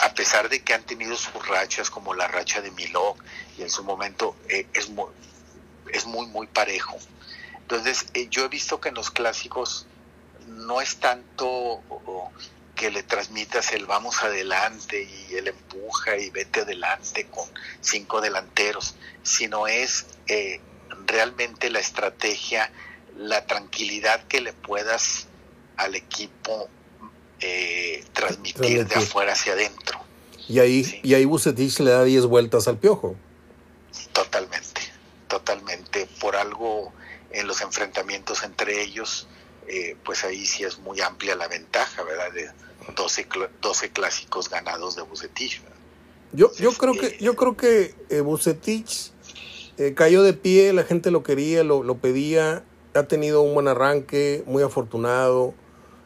A pesar de que han tenido sus rachas, como la racha de Milok, y en su momento eh, es, muy, es muy, muy parejo. Entonces, eh, yo he visto que en los clásicos no es tanto oh, que le transmitas el vamos adelante y el empuja y vete adelante con cinco delanteros, sino es eh, realmente la estrategia, la tranquilidad que le puedas al equipo eh, transmitir, Transmitir. de afuera hacia adentro. Y ahí, Sí. y ahí Bucetich le da 10 vueltas al piojo. Totalmente, totalmente. Por algo en los enfrentamientos entre ellos, eh, pues ahí sí es muy amplia la ventaja, ¿verdad? De 12, cl- 12 clásicos ganados de Bucetich. ¿verdad? Yo, yo Sí, creo que, yo creo que eh, Bucetich eh, cayó de pie, la gente lo quería, lo, lo pedía, ha tenido un buen arranque, muy afortunado.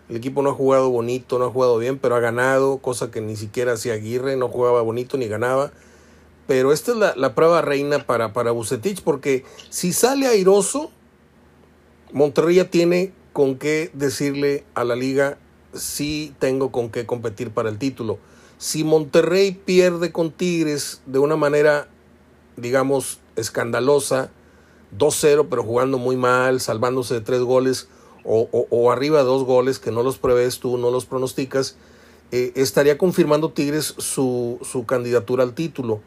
El equipo no ha jugado bonito, no ha jugado bien, pero ha ganado, cosa que ni siquiera hacía Aguirre, no jugaba bonito ni ganaba. Pero esta es la, la prueba reina para, para Bucetich, porque si sale airoso, Monterrey ya tiene con qué decirle a la liga, sí tengo con qué competir para el título. Si Monterrey pierde con Tigres de una manera, digamos, escandalosa, 2-0, pero jugando muy mal, salvándose de tres goles, o, arriba de dos goles, que no los prevés tú, no los pronosticas, eh, estaría confirmando Tigres su, su candidatura al título.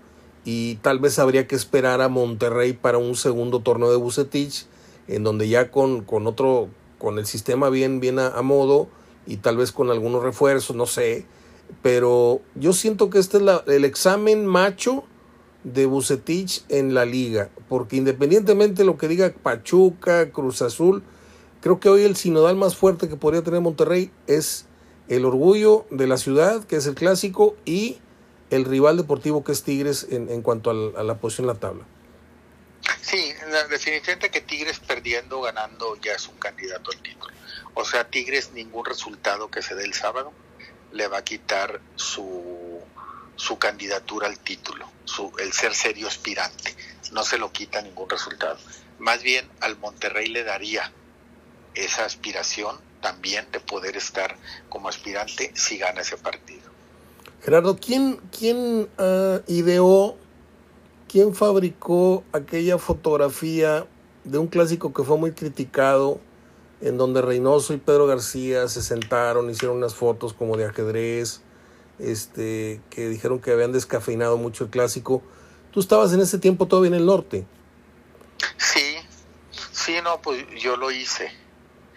Y tal vez habría que esperar a Monterrey para un segundo torneo de Bucetich, en donde ya con, con otro, con el sistema bien, bien a, a modo, y tal vez con algunos refuerzos, no sé. Pero yo siento que este es la- el examen macho de Bucetich en la liga, porque independientemente de lo que diga Pachuca, Cruz Azul, creo que hoy el sinodal más fuerte que podría tener Monterrey es el orgullo de la ciudad, que es el clásico, y el rival deportivo que es Tigres en, en cuanto a la posición en la tabla. Sí, definitivamente que Tigres perdiendo, ganando, ya es un candidato al título. O sea, Tigres ningún resultado que se dé el sábado le va a quitar su, su candidatura al título, su, el ser serio aspirante. No se lo quita ningún resultado. Más bien al Monterrey le daría esa aspiración también de poder estar como aspirante si gana ese partido. Gerardo, ¿quién, quién ah, ideó, quién fabricó aquella fotografía de un clásico que fue muy criticado, en donde Reynoso y Pedro García se sentaron, hicieron unas fotos como de ajedrez, este, que dijeron que habían descafeinado mucho el clásico? Tú estabas en ese tiempo todavía en el norte. Sí, sí, no, pues yo lo hice,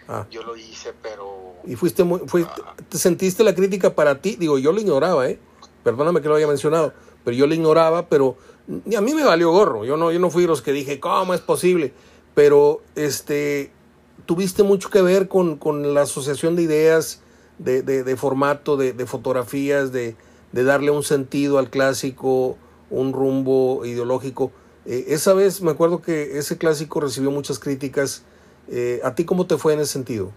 Ah, yo lo hice, pero y fuiste muy, fue- te sentiste la crítica para ti, digo, yo lo ignoraba, ¿eh? Perdóname que lo haya mencionado, pero yo lo ignoraba, pero a mí me valió gorro, yo no, yo no fui de los que dije, ¿cómo es posible? Pero, este, tuviste mucho que ver con, con la asociación de ideas, de, de, formato, de, fotografías, de, darle un sentido al clásico, un rumbo ideológico. Eh, esa vez me acuerdo que ese clásico recibió muchas críticas. Eh, ¿A ti cómo te fue en ese sentido?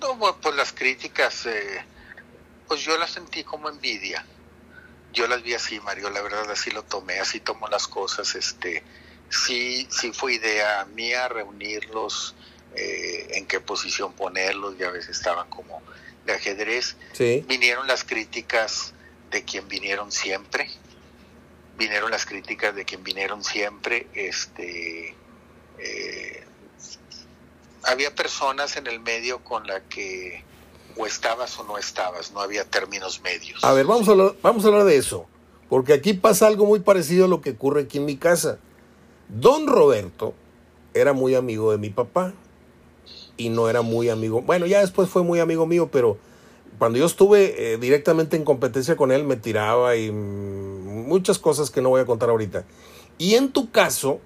No, bueno, pues las críticas, eh, pues yo las sentí como envidia. Yo las vi así, Mario, la verdad así lo tomé, así tomo las cosas. Este, sí, sí fue idea mía reunirlos, eh, en qué posición ponerlos, ya a veces estaban como de ajedrez. Sí. Vinieron las críticas de quien vinieron siempre, vinieron las críticas de quien vinieron siempre, este, eh, había personas en el medio con la que o estabas o no estabas, no había términos medios. A ver, vamos a hablar, vamos a hablar de eso, porque aquí pasa algo muy parecido a lo que ocurre aquí en mi casa. Don Roberto era muy amigo de mi papá y no era muy amigo, bueno, ya después fue muy amigo mío, pero cuando yo estuve eh, directamente en competencia con él me tiraba y mm, muchas cosas que no voy a contar ahorita. Y en tu caso,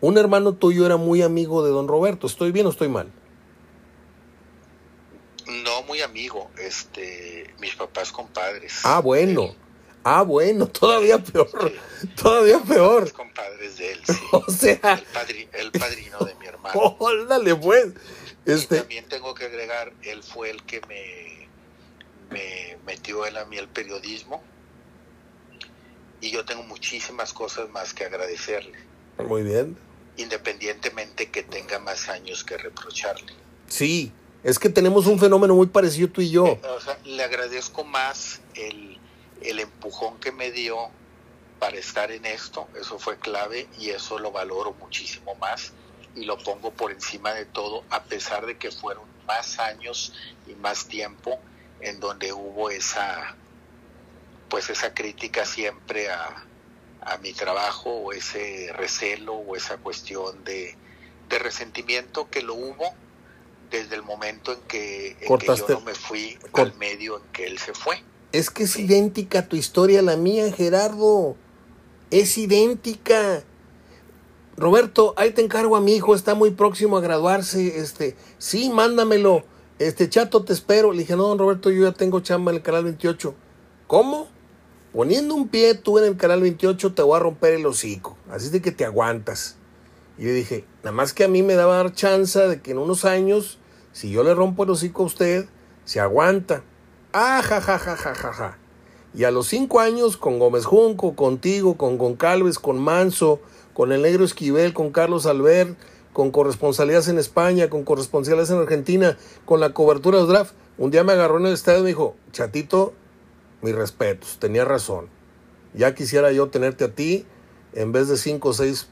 un hermano tuyo era muy amigo de don Roberto, ¿estoy bien o estoy mal? No muy amigo, este, mis papás compadres. Ah, bueno. Ah, bueno, todavía peor. Todavía peor. Mis compadres de él, sí. O sea. El, padrino de mi hermano. Óndale, pues. Este... también tengo que agregar, él fue el que me, me metió él a mí el periodismo. Y yo tengo muchísimas cosas más que agradecerle. Muy bien. Independientemente que tenga más años que reprocharle. Sí, es que tenemos un fenómeno muy parecido tú y yo. Eh, le agradezco más el, el empujón que me dio para estar en esto, eso fue clave y eso lo valoro muchísimo más y lo pongo por encima de todo, a pesar de que fueron más años y más tiempo en donde hubo esa pues esa crítica siempre a, a mi trabajo o ese recelo o esa cuestión de, de resentimiento que lo hubo desde el momento en que, yo no me fui al medio en que él se fue. Es que es idéntica tu historia a la mía, Gerardo. Es idéntica. Roberto, ahí te encargo a mi hijo, está muy próximo a graduarse. Este, sí, mándamelo. Este, chato, te espero. Le dije, no, don Roberto, yo ya tengo chamba en el canal 28. ¿Cómo? Poniendo un pie tú en el canal 28 te voy a romper el hocico. Así de que te aguantas. Y yo dije, nada más que a mí me daba chance de que en unos años, si yo le rompo el hocico a usted, se aguanta. Ah, ja, ja, ja, ja, ja, ja. Y a los cinco años, con Gómez Junco, contigo, con Goncalves, con Manso, con el Negro Esquivel, con Carlos Albert, con corresponsalías en España, con corresponsalías en Argentina, con la cobertura del draft, un día me agarró en el estadio y me dijo, chatito, mis respetos, tenía razón. Ya quisiera yo tenerte a ti en vez de cinco o seis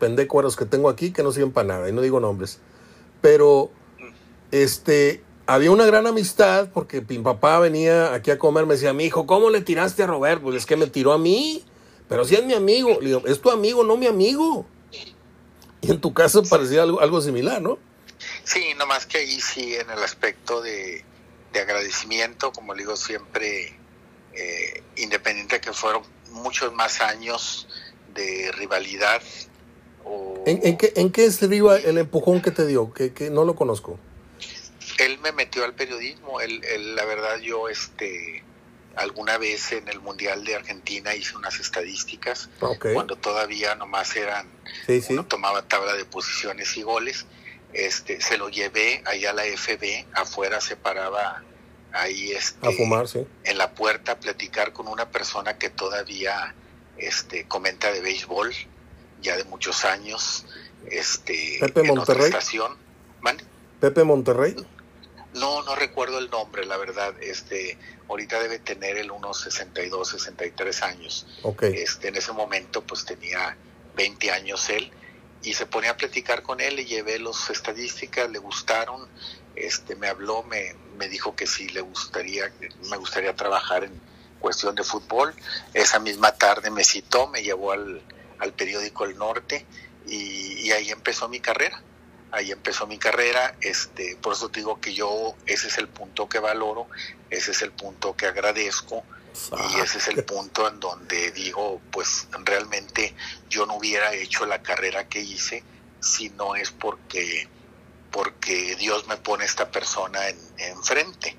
pendécuaros que tengo aquí que no sirven para nada, y no digo nombres. Pero, este, había una gran amistad porque mi papá venía aquí a comer, me decía, mi hijo, ¿cómo le tiraste a Robert? Pues es que me tiró a mí, pero si es mi amigo. Le digo, es tu amigo, no mi amigo. Y en tu caso parecía algo, algo similar, ¿no? Sí, nomás que ahí sí, en el aspecto de, agradecimiento, como digo siempre, eh, independiente de que fueron muchos más años de rivalidad, ¿En, qué, ¿En qué estriba el empujón que te dio? Que, que no lo conozco. Él me metió al periodismo. Él, la verdad, yo este alguna vez en el Mundial de Argentina hice unas estadísticas cuando todavía nomás eran uno tomaba tabla de posiciones y goles este se lo llevé allá a la FB afuera se paraba ahí este a fumar en la puerta a platicar con una persona que todavía este comenta de béisbol ya de muchos años, este, Pepe Monterrey. estación. Pepe Monterrey. No, no recuerdo el nombre, la verdad. Este, ahorita debe tener el unos 62, 63 años. Okay. Este, en ese momento, pues tenía 20 años él y se ponía a platicar con él. Le llevé las estadísticas, le gustaron. Este, me habló, me, me dijo que sí le gustaría, me gustaría trabajar en cuestión de fútbol. Esa misma tarde me citó, me llevó al, al periódico El Norte y, ahí empezó mi carrera. Ahí empezó mi carrera, este, por eso te digo que yo, ese es el punto que valoro, ese es el punto que agradezco y ese es el punto en donde digo, pues realmente yo no hubiera hecho la carrera que hice si no es porque, porque Dios me pone esta persona enfrente.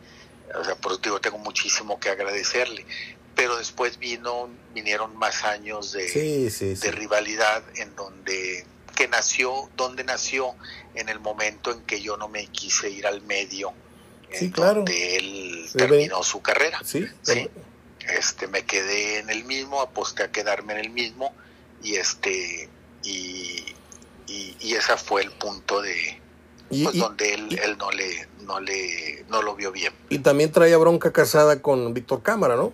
o sea, por eso digo, tengo muchísimo que agradecerle. Pero después vino vinieron más años de, de rivalidad en donde que nació donde nació en el momento en que yo no me quise ir al medio sí, claro. donde él terminó su carrera. Sí, este me quedé en el mismo aposté a quedarme en el mismo y este y, y, ese fue el punto de pues, donde él, él no le no le no lo vio bien. y también traía bronca casada con Víctor Cámara no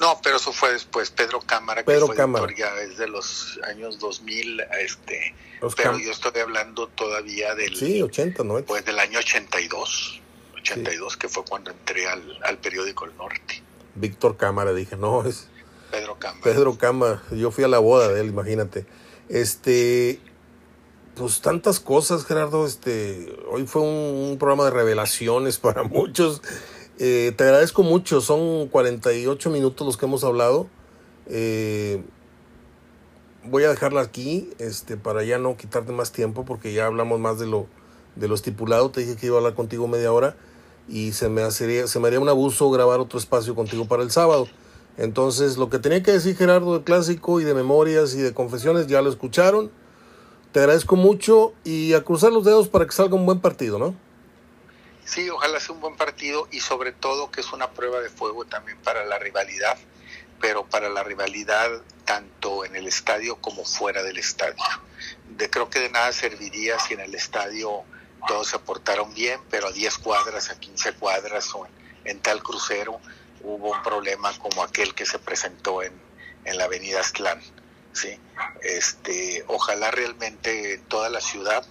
No, pero eso fue después. Pedro Cámara, Pedro que fue Cámara. editor ya es de los años 2000, este, Los pero Cam- yo estoy hablando todavía del, Sí, 80, 90. pues, del año 82, 82 que fue cuando entré al, al periódico El Norte. Víctor Cámara, dije, no, es Pedro Cámara. Pedro Cámara. Yo fui a la boda de él, imagínate. Este, pues tantas cosas, Gerardo. Este, hoy fue un, un programa de revelaciones para muchos. Eh, te agradezco mucho, son 48 minutos los que hemos hablado. Eh, voy a dejarla aquí este, para ya no quitarte más tiempo porque ya hablamos más de lo, de lo estipulado. Te dije que iba a hablar contigo media hora y se me, hacería, se me haría un abuso grabar otro espacio contigo para el sábado. Entonces, lo que tenía que decir Gerardo de clásico y de memorias y de confesiones ya lo escucharon. Te agradezco mucho y a cruzar los dedos para que salga un buen partido, ¿no? Sí, ojalá sea un buen partido y sobre todo que es una prueba de fuego también para la rivalidad, pero para la rivalidad tanto en el estadio como fuera del estadio. De, creo que de nada serviría si en el estadio todos se portaron bien, pero a 10 cuadras, a 15 cuadras o en, tal crucero hubo un problema como aquel que se presentó en, en la avenida Aztlán. ¿sí? Este, ojalá realmente en toda la ciudad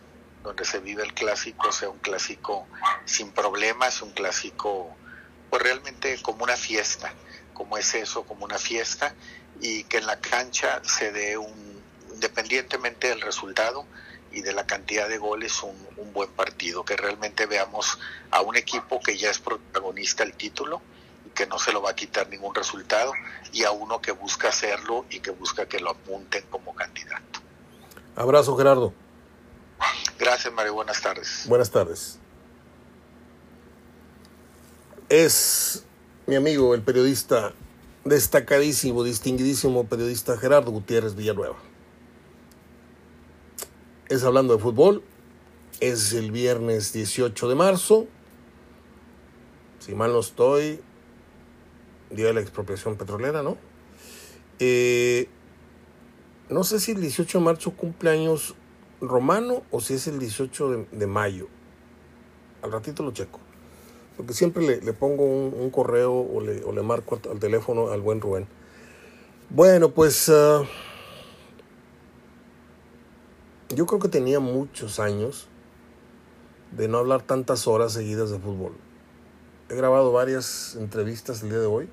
donde se vive el clásico sea un clásico sin problemas, un clásico pues realmente como una fiesta, como es eso, como una fiesta, y que en la cancha se dé un, independientemente del resultado y de la cantidad de goles, un, un buen partido, que realmente veamos a un equipo que ya es protagonista del título y que no se lo va a quitar ningún resultado, y a uno que busca hacerlo y que busca que lo apunten como candidato. Abrazo, Gerardo. Gracias, Mario. Buenas tardes. Buenas tardes. Es mi amigo, el periodista destacadísimo, distinguidísimo periodista Gerardo Gutiérrez Villanueva. Es hablando de fútbol. Es el viernes 18 de marzo. Si mal no estoy, día de la expropiación petrolera, ¿no? Eh, no sé si el 18 de marzo cumpleaños romano o si es el 18 de, mayo. Al ratito lo checo. Porque siempre le, pongo un, correo o le, marco al teléfono al buen Rubén. Bueno, pues uh, yo creo que tenía muchos años de no hablar tantas horas seguidas de fútbol. He grabado varias entrevistas el día de hoy.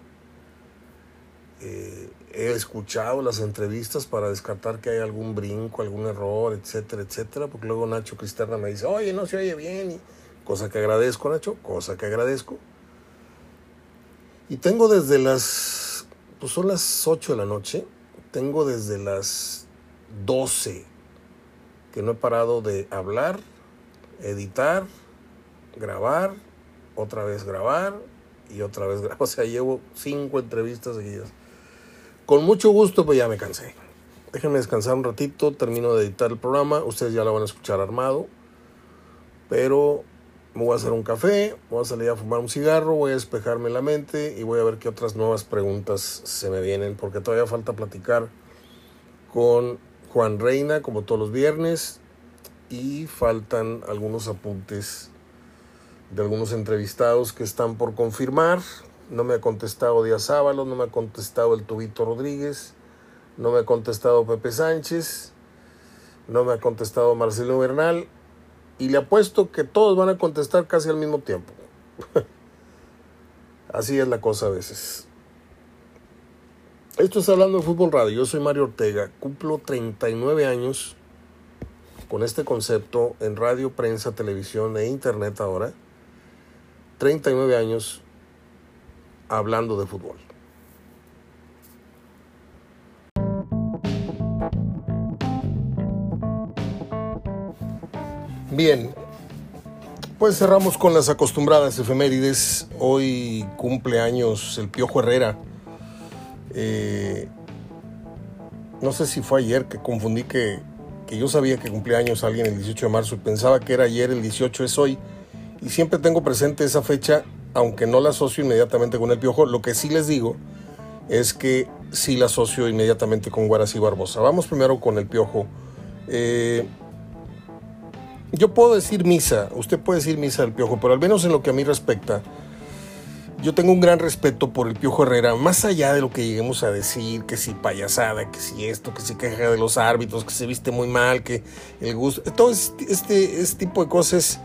Eh, he escuchado las entrevistas para descartar que hay algún brinco, algún error, etcétera, etcétera, porque luego Nacho Cristerna me dice, oye, no se oye bien, y cosa que agradezco, Nacho, cosa que agradezco. Y tengo desde las, pues son las 8 de la noche, tengo desde las 12 que no he parado de hablar, editar, grabar, otra vez grabar y otra vez grabar. O sea, llevo cinco entrevistas seguidas. Con mucho gusto, pues ya me cansé. Déjenme descansar un ratito, termino de editar el programa. Ustedes ya lo van a escuchar armado. Pero me voy a hacer un café, voy a salir a fumar un cigarro, voy a despejarme la mente y voy a ver qué otras nuevas preguntas se me vienen. Porque todavía falta platicar con Juan Reina, como todos los viernes. Y faltan algunos apuntes de algunos entrevistados que están por confirmar. No me ha contestado Díaz Ábalos, no me ha contestado el Tubito Rodríguez, no me ha contestado Pepe Sánchez, no me ha contestado Marcelo Bernal. Y le apuesto que todos van a contestar casi al mismo tiempo. Así es la cosa a veces. Esto es hablando de Fútbol Radio. Yo soy Mario Ortega. Cumplo 39 años con este concepto en radio, prensa, televisión e internet ahora. 39 años hablando de fútbol. Bien, pues cerramos con las acostumbradas efemérides. Hoy cumple años el Piojo Herrera. Eh, no sé si fue ayer que confundí que, que yo sabía que cumplía años alguien el 18 de marzo y pensaba que era ayer, el 18 es hoy. Y siempre tengo presente esa fecha, aunque no la asocio inmediatamente con el Piojo. Lo que sí les digo es que sí la asocio inmediatamente con Guarací Barbosa. Vamos primero con el Piojo. Eh, yo puedo decir misa, usted puede decir misa del Piojo, pero al menos en lo que a mí respecta, yo tengo un gran respeto por el Piojo Herrera, más allá de lo que lleguemos a decir, que si payasada, que si esto, que si queja de los árbitros, que se viste muy mal, que el gusto, todo este, este, tipo de cosas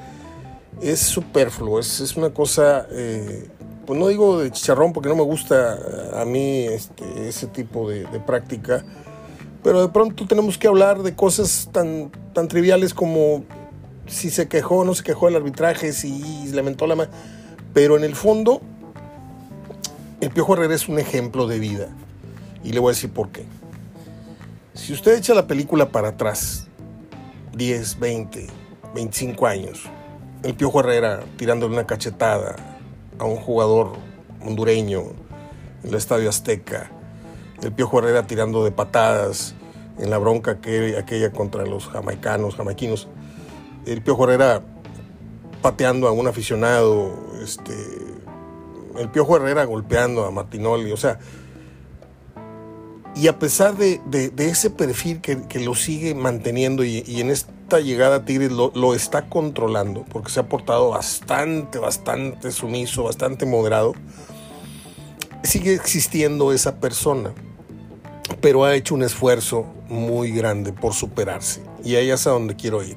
es superfluo, es, una cosa, eh, pues no digo de chicharrón porque no me gusta a mí este, ese tipo de, práctica, pero de pronto tenemos que hablar de cosas tan, tan triviales como si se quejó o no se quejó del arbitraje, si lamentó la mano, pero en el fondo el Piojo Herrera es un ejemplo de vida. Y le voy a decir por qué. Si usted echa la película para atrás, 10, 20, 25 años, el Piojo Herrera tirándole una cachetada a un jugador hondureño en el Estadio Azteca, el Piojo Herrera tirando de patadas en la bronca aquella contra los jamaicanos, jamaiquinos, el Piojo Herrera pateando a un aficionado, este, el Piojo Herrera golpeando a Martinoli, o sea, y a pesar de, ese perfil que, lo sigue manteniendo y, en esta llegada a Tigres lo, está controlando, porque se ha portado bastante, bastante sumiso, bastante moderado, sigue existiendo esa persona, pero ha hecho un esfuerzo muy grande por superarse. Y ahí es a donde quiero ir.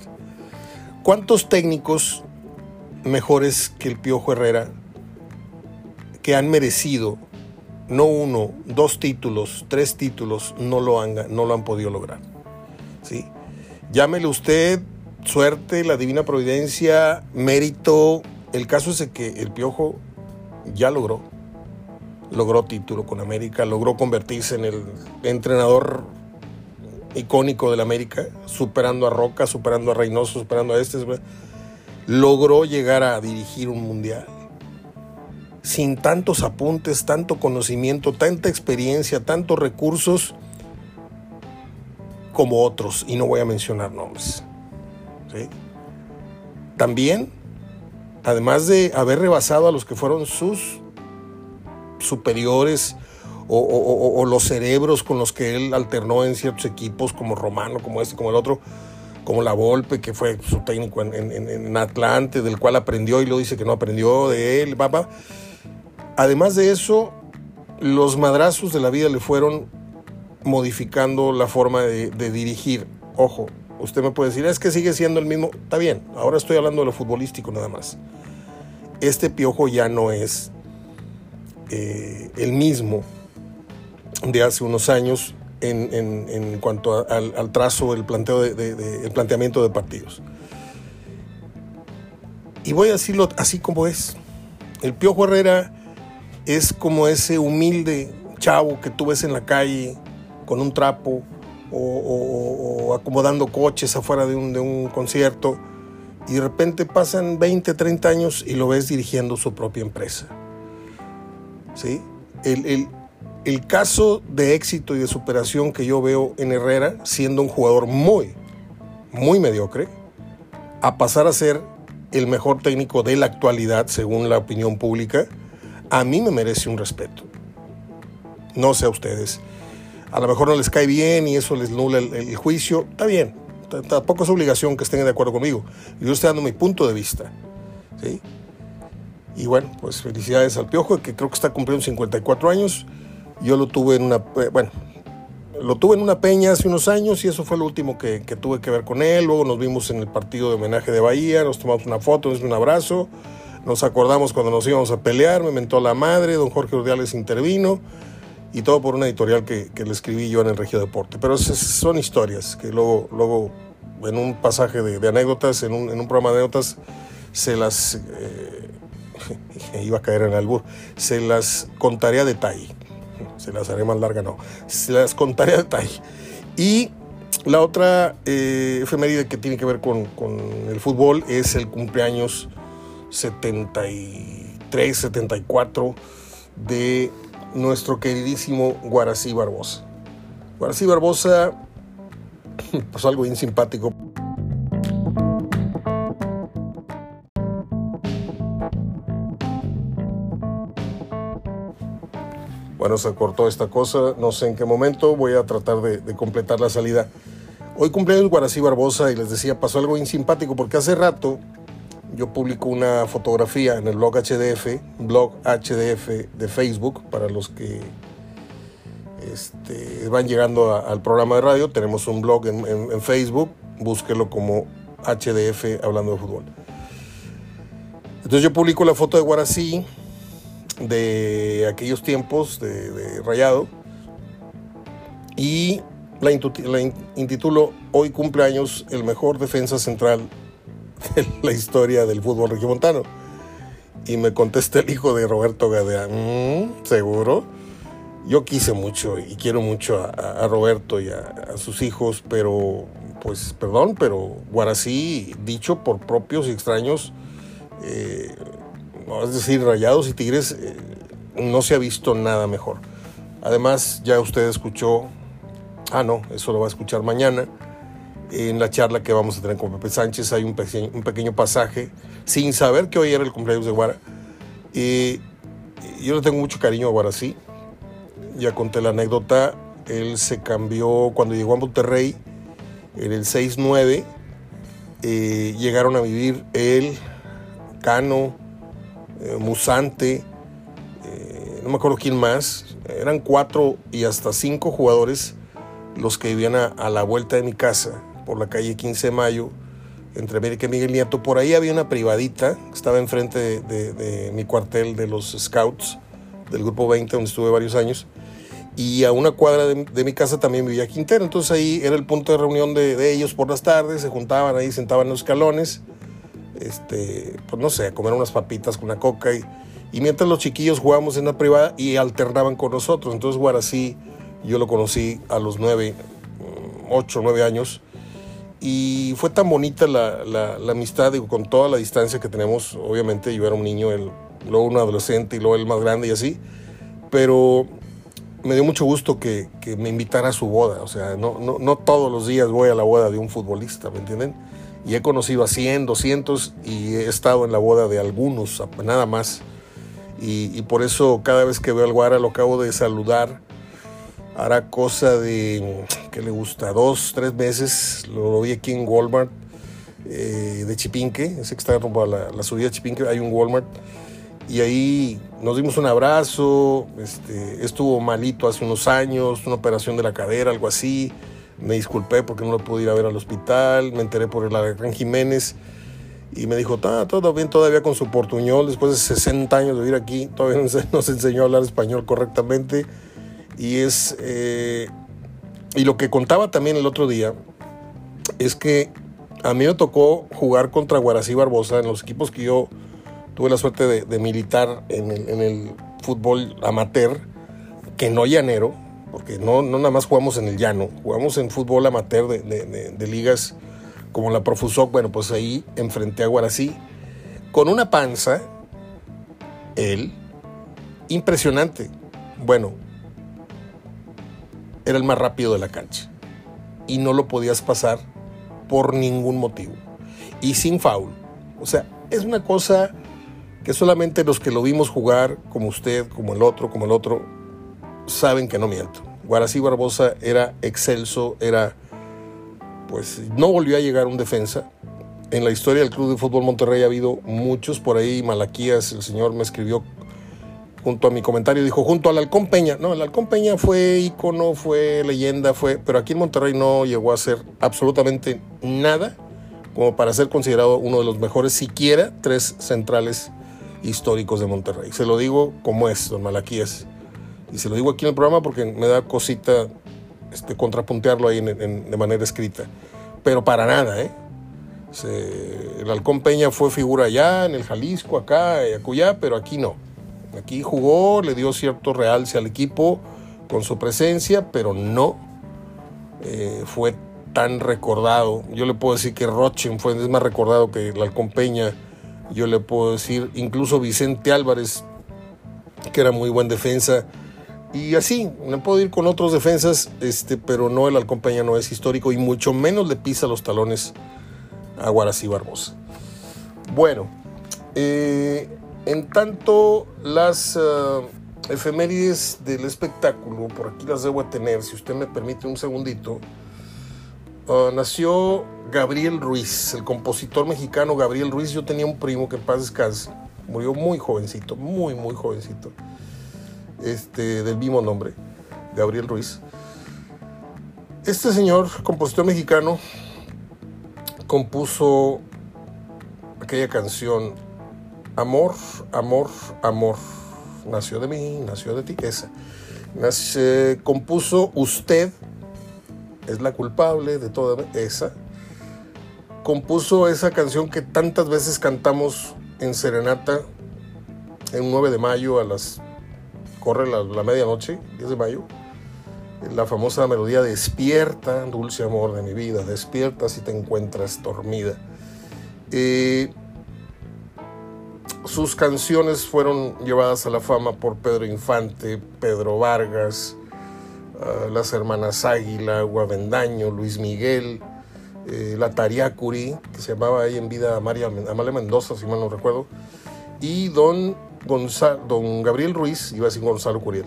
¿Cuántos técnicos mejores que el Piojo Herrera que han merecido no uno, dos títulos, tres títulos, no lo han, no lo han podido lograr. ¿sí? Llámele usted suerte, la divina providencia, mérito. El caso es que el Piojo ya logró. Logró título con América, logró convertirse en el entrenador icónico del América, superando a Roca, superando a Reynoso, superando a este. Logró llegar a dirigir un mundial sin tantos apuntes, tanto conocimiento, tanta experiencia, tantos recursos como otros, y no voy a mencionar nombres. También, además de haber rebasado a los que fueron sus superiores o, los cerebros con los que él alternó en ciertos equipos, como Romano, como este, como el otro, como la Volpe, que fue su técnico en, en, Atlante, del cual aprendió y lo dice que no aprendió de él, papá. Además de eso, los madrazos de la vida le fueron modificando la forma de, dirigir. Ojo, usted me puede decir, es que sigue siendo el mismo. Está bien, ahora estoy hablando de lo futbolístico nada más. Este piojo ya no es eh, el mismo de hace unos años en, cuanto al, trazo, el, planteo de, el planteamiento de partidos. Y voy a decirlo así como es. El Piojo Herrera es como ese humilde chavo que tú ves en la calle con un trapo o, acomodando coches afuera de un, concierto y de repente pasan 20, 30 años y lo ves dirigiendo su propia empresa. ¿Sí? El, el caso de éxito y de superación que yo veo en Herrera, siendo un jugador muy, muy mediocre, a pasar a ser el mejor técnico de la actualidad, según la opinión pública, a mí me merece un respeto. No sé a ustedes. A lo mejor no les cae bien y eso les nula el, juicio. Está bien. Tampoco es obligación que estén de acuerdo conmigo. Yo estoy dando mi punto de vista. ¿sí? Y bueno, pues felicidades al Piojo, que creo que está cumpliendo 54 años. Yo lo tuve en una, eh, bueno, lo tuve en una peña hace unos años y eso fue lo último que, tuve que ver con él. Luego nos vimos en el partido de homenaje de Bahía, nos tomamos una foto, nos un abrazo. Nos acordamos cuando nos íbamos a pelear, me mentó la madre, don Jorge Urdiales intervino y todo por una editorial que, le escribí yo en el Regio Deporte. Pero son historias que luego, luego en un pasaje de, anécdotas, en un, programa de anécdotas, se las... Eh, iba a caer en el albur, se las contaré a detalle. Se las haré más larga, no. Se las contaré a detalle. Y la otra eh, efeméride que tiene que ver con, con el fútbol es el cumpleaños 73, 74 de nuestro queridísimo Guarací Barbosa. Guarací Barbosa pasó algo bien simpático. Bueno, se cortó esta cosa, no sé en qué momento, voy a tratar de, completar la salida. Hoy cumpleaños Guarací Barbosa y les decía, pasó algo bien simpático porque hace rato yo publico una fotografía en el blog HDF, blog HDF de Facebook, para los que este, van llegando al programa de radio. Tenemos un blog en, Facebook, búsquelo como HDF hablando de fútbol. Entonces yo publico la foto de Guarací de aquellos tiempos de, Rayado y la, intitulo Hoy cumpleaños el mejor defensa central de la historia del fútbol regiomontano. Y me contesta el hijo de Roberto Gadea, mm, ¿seguro? Yo quise mucho y quiero mucho a, Roberto y a, sus hijos, pero, pues, perdón, pero Guarací, dicho por propios y extraños, eh, es decir, Rayados y Tigres, eh, no se ha visto nada mejor. Además, ya usted escuchó Ah, no, eso lo va a escuchar mañana. En la charla que vamos a tener con Pepe Sánchez hay un pequeño, un pequeño pasaje, sin saber que hoy era el cumpleaños de Guara. Y yo le tengo mucho cariño a Guarací. Ya conté la anécdota. Él se cambió cuando llegó a Monterrey en el 6-9. Eh, llegaron a vivir él, Cano, eh, Musante, eh, no me acuerdo quién más. Eran cuatro y hasta cinco jugadores los que vivían a, la vuelta de mi casa, por la calle 15 de Mayo, entre América y Miguel Nieto. Por ahí había una privadita, estaba enfrente de, mi cuartel de los Scouts, del Grupo 20, donde estuve varios años. Y a una cuadra de, mi casa también vivía Quintero. Entonces ahí era el punto de reunión de, ellos por las tardes, se juntaban ahí, sentaban en los escalones, este, pues no sé, a comer unas papitas con una coca. Y, y mientras los chiquillos jugábamos en la privada y alternaban con nosotros. Entonces Guarací yo lo conocí a los nueve, ocho, nueve años. Y fue tan bonita la, la, amistad, digo, con toda la distancia que tenemos. Obviamente yo era un niño, él, luego un adolescente y luego el más grande y así. Pero me dio mucho gusto que, que me invitara a su boda. O sea, no, no, no, todos los días voy a la boda de un futbolista, ¿me entienden? Y he conocido a 100, 200 y he estado en la boda de algunos, nada más. Y, y por eso cada vez que veo al Guara lo acabo de saludar hará cosa de, que le gusta? Dos, tres meses, lo, vi aquí en Walmart eh, de Chipinque, ese que está rumbo a la, subida de Chipinque, hay un Walmart, y ahí nos dimos un abrazo, este, estuvo malito hace unos años, una operación de la cadera, algo así, me disculpé porque no lo pude ir a ver al hospital, me enteré por el Gran Jiménez, y me dijo, todo bien todavía con su portuñol, después de 60 años de vivir aquí, todavía no se enseñó a hablar español correctamente, y es. Eh, y lo que contaba también el otro día es que a mí me tocó jugar contra Guarací Barbosa en los equipos que yo tuve la suerte de, militar en el, fútbol amateur, que no llanero, porque no, no nada más jugamos en el llano, jugamos en fútbol amateur de, ligas como la Profusoc, bueno, pues ahí enfrenté a Guarací con una panza, él, impresionante. Bueno, era el más rápido de la cancha y no lo podías pasar por ningún motivo y sin foul. O sea, es una cosa que solamente los que lo vimos jugar, como usted, como el otro, como el otro, saben que no miento. Guarací Barbosa era excelso, era, pues no volvió a llegar un defensa. En la historia del Club de Fútbol Monterrey ha habido muchos, por ahí Malaquías, el señor me escribió junto a mi comentario, dijo junto al Halcón Peña. No, el Halcón Peña fue ícono, fue leyenda, fue, pero aquí en Monterrey no llegó a ser absolutamente nada como para ser considerado uno de los mejores, siquiera tres centrales históricos de Monterrey. Se lo digo como es, don Malaquías. Y se lo digo aquí en el programa porque me da cosita este, contrapuntearlo ahí de manera escrita. Pero para nada, ¿eh? el Halcón Peña fue figura allá, en el Jalisco, acá, y acullá, pero aquí no. Aquí jugó, le dio cierto realce al equipo con su presencia, pero no eh, fue tan recordado. Yo le puedo decir que Rochen fue más recordado que la Peña. Yo le puedo decir incluso Vicente Álvarez, que era muy buen defensa. Y así, me puedo ir con otros defensas, este, pero no, el Halcón Peña no es histórico y mucho menos le pisa los talones a Guarací Barbosa. Bueno, eh, en tanto, las eh, efemérides del espectáculo, por aquí las debo tener, si usted me permite un segundito. Ah, nació Gabriel Ruiz, el compositor mexicano Gabriel Ruiz. Yo tenía un primo que en paz descanse. Murió muy jovencito, muy, muy jovencito. Este, del mismo nombre, Gabriel Ruiz. Este señor, compositor mexicano, compuso aquella canción Amor, amor, amor. Nació de mí, nació de ti, esa. compuso Usted, es la culpable de toda esa. Compuso esa canción que tantas veces cantamos en Serenata en 9 de mayo a las... corre la, la medianoche, 10 de mayo. La famosa melodía Despierta, dulce amor de mi vida, despierta si te encuentras dormida. Eh, sus canciones fueron llevadas a la fama por Pedro Infante, Pedro Vargas, uh, las hermanas Águila, Guavendaño, Luis Miguel, eh, la Tariacuri, que se llamaba ahí en vida Amalia, Amalia Mendoza, si mal no recuerdo, y don, don Gabriel Ruiz, iba a decir Gonzalo Curiel,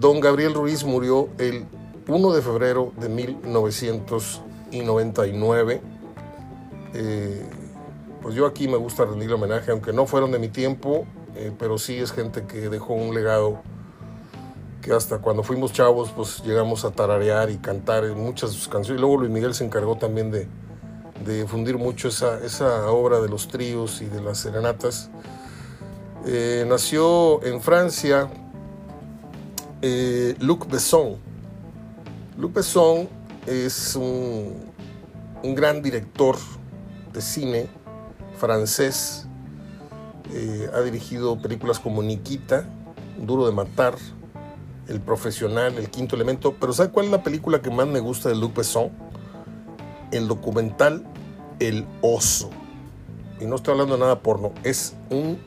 don Gabriel Ruiz murió el 1 de febrero de 1999. Eh, pues yo aquí me gusta rendirle homenaje, aunque no fueron de mi tiempo, eh, pero sí es gente que dejó un legado que hasta cuando fuimos chavos pues llegamos a tararear y cantar muchas de sus canciones. Luego Luis Miguel se encargó también de, de difundir mucho esa, esa, obra de los tríos y de las serenatas. Eh, nació en Francia eh, Luc Besson. Luc Besson es un, un gran director de cine francés. Eh, ha dirigido películas como Nikita, Duro de Matar, el Profesional, El Quinto Elemento. Pero ¿sabe cuál es la película que más me gusta de Luc Besson? El documental El Oso. Y no estoy hablando de nada porno. Es un,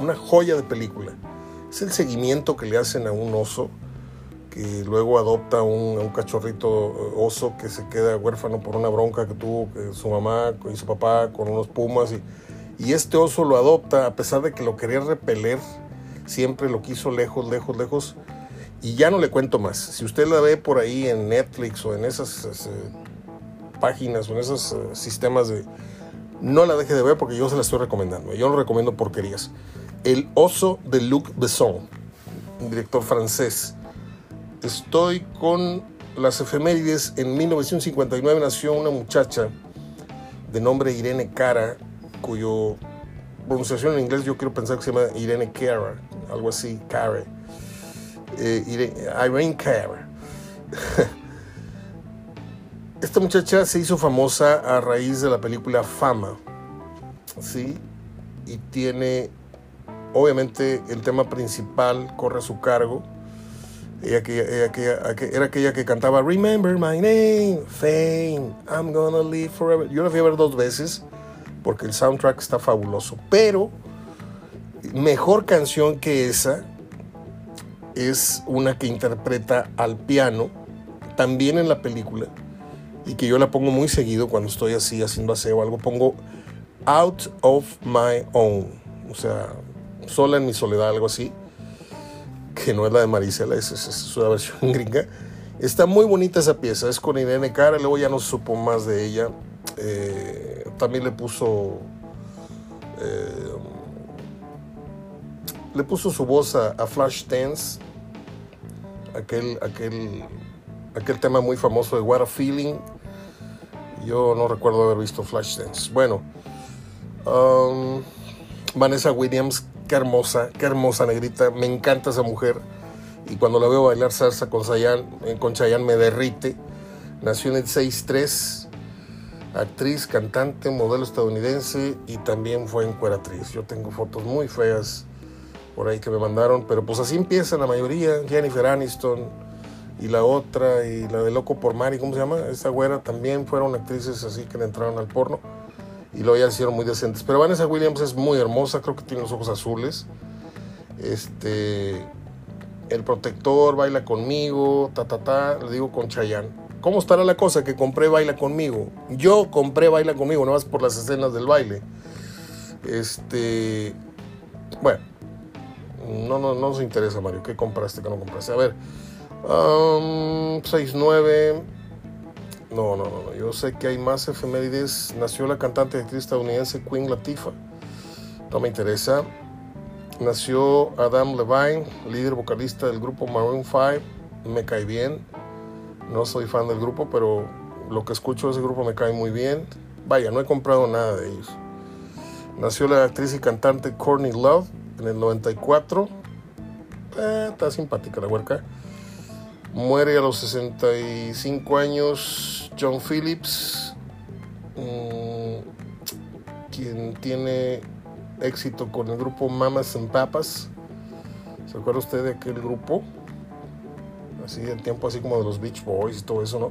una joya de película. Es el seguimiento que le hacen a un oso que luego adopta un, un cachorrito eh, oso que se queda huérfano por una bronca que tuvo su mamá y su papá con unos pumas. Y, y este oso lo adopta a pesar de que lo quería repeler. Siempre lo quiso lejos, lejos, lejos y ya no le cuento más. Si usted la ve por ahí en Netflix o en esas eh, páginas o en esos eh, sistemas de... No la deje de ver porque yo se la estoy recomendando. Yo no recomiendo porquerías. El oso de Luc Besson, un director francés. Estoy con las efemérides. En 1959 nació una muchacha de nombre Irene Cara, cuyo pronunciación en inglés yo quiero pensar que se llama Irene Cara, algo así, Cara eh, Irene Cara. Esta muchacha se hizo famosa a raíz de la película Fama, ¿sí? Y tiene, obviamente, el tema principal corre a su cargo. Ella, que, era aquella que cantaba Remember my name, fame, I'm gonna live forever. Yo la fui a ver dos veces porque el soundtrack está fabuloso. Pero mejor canción que esa es una que interpreta al piano, también en la película, y que yo la pongo muy seguido cuando estoy así haciendo aseo o algo, pongo Out of My Own, o sea, sola en mi soledad, algo así, que no es la de Marisela, es, es, una versión gringa. Está muy bonita esa pieza, es con Irene Cara, luego ya no supo más de ella. Eh, también le puso... Eh, le puso su voz a, Flash Dance aquel, aquel, aquel tema muy famoso de What a Feeling. Yo no recuerdo haber visto Flashdance. Bueno, um, Vanessa Williams, qué hermosa, qué hermosa negrita. Me encanta esa mujer. Y cuando la veo bailar salsa con Chayanne, eh, con Chayanne me derrite. Nació en el 6'3", actriz, cantante, modelo estadounidense y también fue encueratriz. Yo tengo fotos muy feas por ahí que me mandaron, pero pues así empiezan la mayoría, Jennifer Aniston y la otra, y la de Loco por Mari, ¿cómo se llama? Esa güera también fueron actrices así que le entraron al porno y luego ya hicieron muy decentes. Pero Vanessa Williams es muy hermosa, creo que tiene los ojos azules. Este, El Protector, Baila Conmigo, ta, ta, ta, le digo con Chayanne. ¿Cómo estará la cosa que compré Baila Conmigo? Yo compré Baila Conmigo, nada más por las escenas del baile. Este, bueno, no, no, no nos interesa, Mario. ¿Qué compraste, qué no compraste? A ver. Um, 6-9. No, no, no, yo sé que hay más efemérides. Nació la cantante y actriz estadounidense Queen Latifah. No me interesa. Nació Adam Levine, líder vocalista del grupo Maroon 5. Me cae bien. No soy fan del grupo, pero lo que escucho de ese grupo me cae muy bien. Vaya, no he comprado nada de ellos. Nació la actriz y cantante Courtney Love en el 94. Eh, está simpática la huerca. Muere a los 65 años John Phillips, mm, quien tiene éxito con el grupo Mamas and Papas. ¿Se acuerda usted de aquel grupo? Así del tiempo así como de los Beach Boys y todo eso, ¿no?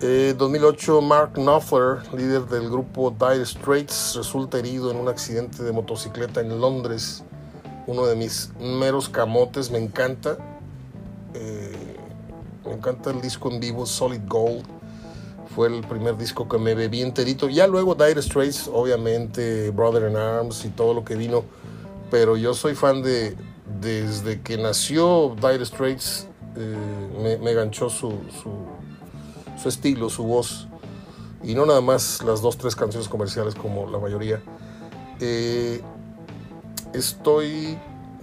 En 2008, Mark Knopfler, líder del grupo Dire Straits, resulta herido en un accidente de motocicleta en Londres. Uno de mis meros camotes, me encanta. Eh, me encanta el disco en vivo Solid Gold. Fue el primer disco que me bebí enterito. Ya luego Dire Straits, obviamente, Brother in Arms y todo lo que vino. Pero yo soy fan de, desde que nació Dire Straits, eh, me, me, ganchó su, su, estilo, su voz. Y no nada más las dos, tres canciones comerciales como la mayoría. Eh, estoy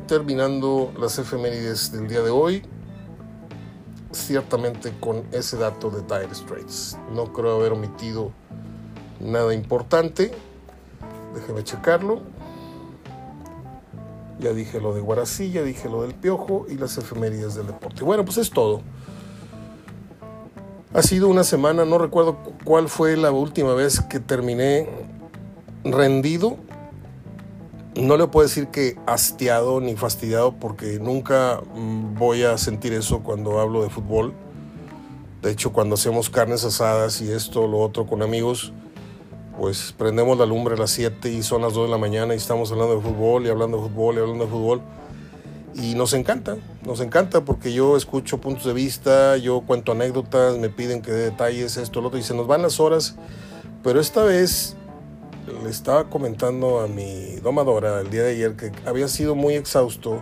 terminando las efemérides del día de hoy ciertamente con ese dato de Dire Straits. No creo haber omitido nada importante. Déjeme checarlo. Ya dije lo de Guarací, ya dije lo del Piojo y las efemérides del deporte. Bueno, pues es todo. Ha sido una semana, no recuerdo cuál fue la última vez que terminé rendido no le puedo decir que hastiado ni fastidiado porque nunca mm, voy a sentir eso cuando hablo de fútbol. De hecho, cuando hacemos carnes asadas y esto, lo otro con amigos, pues prendemos la lumbre a las 7 y son las 2 de la mañana y estamos hablando de fútbol y hablando de fútbol y hablando de fútbol. Y nos encanta, nos encanta porque yo escucho puntos de vista, yo cuento anécdotas, me piden que dé detalles, esto, lo otro, y se nos van las horas. Pero esta vez le estaba comentando a mi domadora el día de ayer que había sido muy exhausto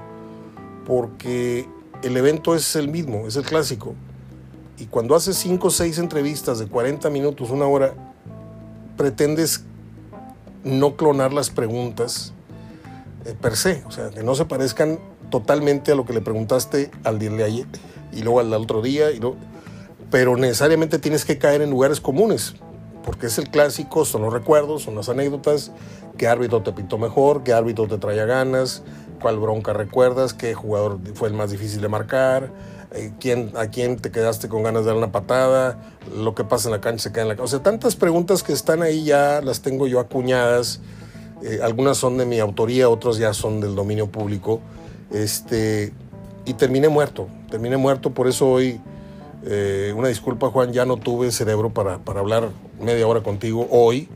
porque el evento es el mismo, es el clásico. Y cuando haces 5 o 6 entrevistas de 40 minutos, una hora, pretendes no clonar las preguntas eh, per se, o sea, que no se parezcan totalmente a lo que le preguntaste al día de ayer y luego al otro día, y pero necesariamente tienes que caer en lugares comunes porque es el clásico, son los recuerdos, son las anécdotas, qué árbitro te pintó mejor, qué árbitro te traía ganas, cuál bronca recuerdas, qué jugador fue el más difícil de marcar, eh, quién, a quién te quedaste con ganas de dar una patada, lo que pasa en la cancha se queda en la cancha. O sea, tantas preguntas que están ahí ya las tengo yo acuñadas, eh, algunas son de mi autoría, otras ya son del dominio público, este, y terminé muerto, terminé muerto, por eso hoy eh, una disculpa, Juan, ya no tuve cerebro para, para, hablar media hora contigo hoy.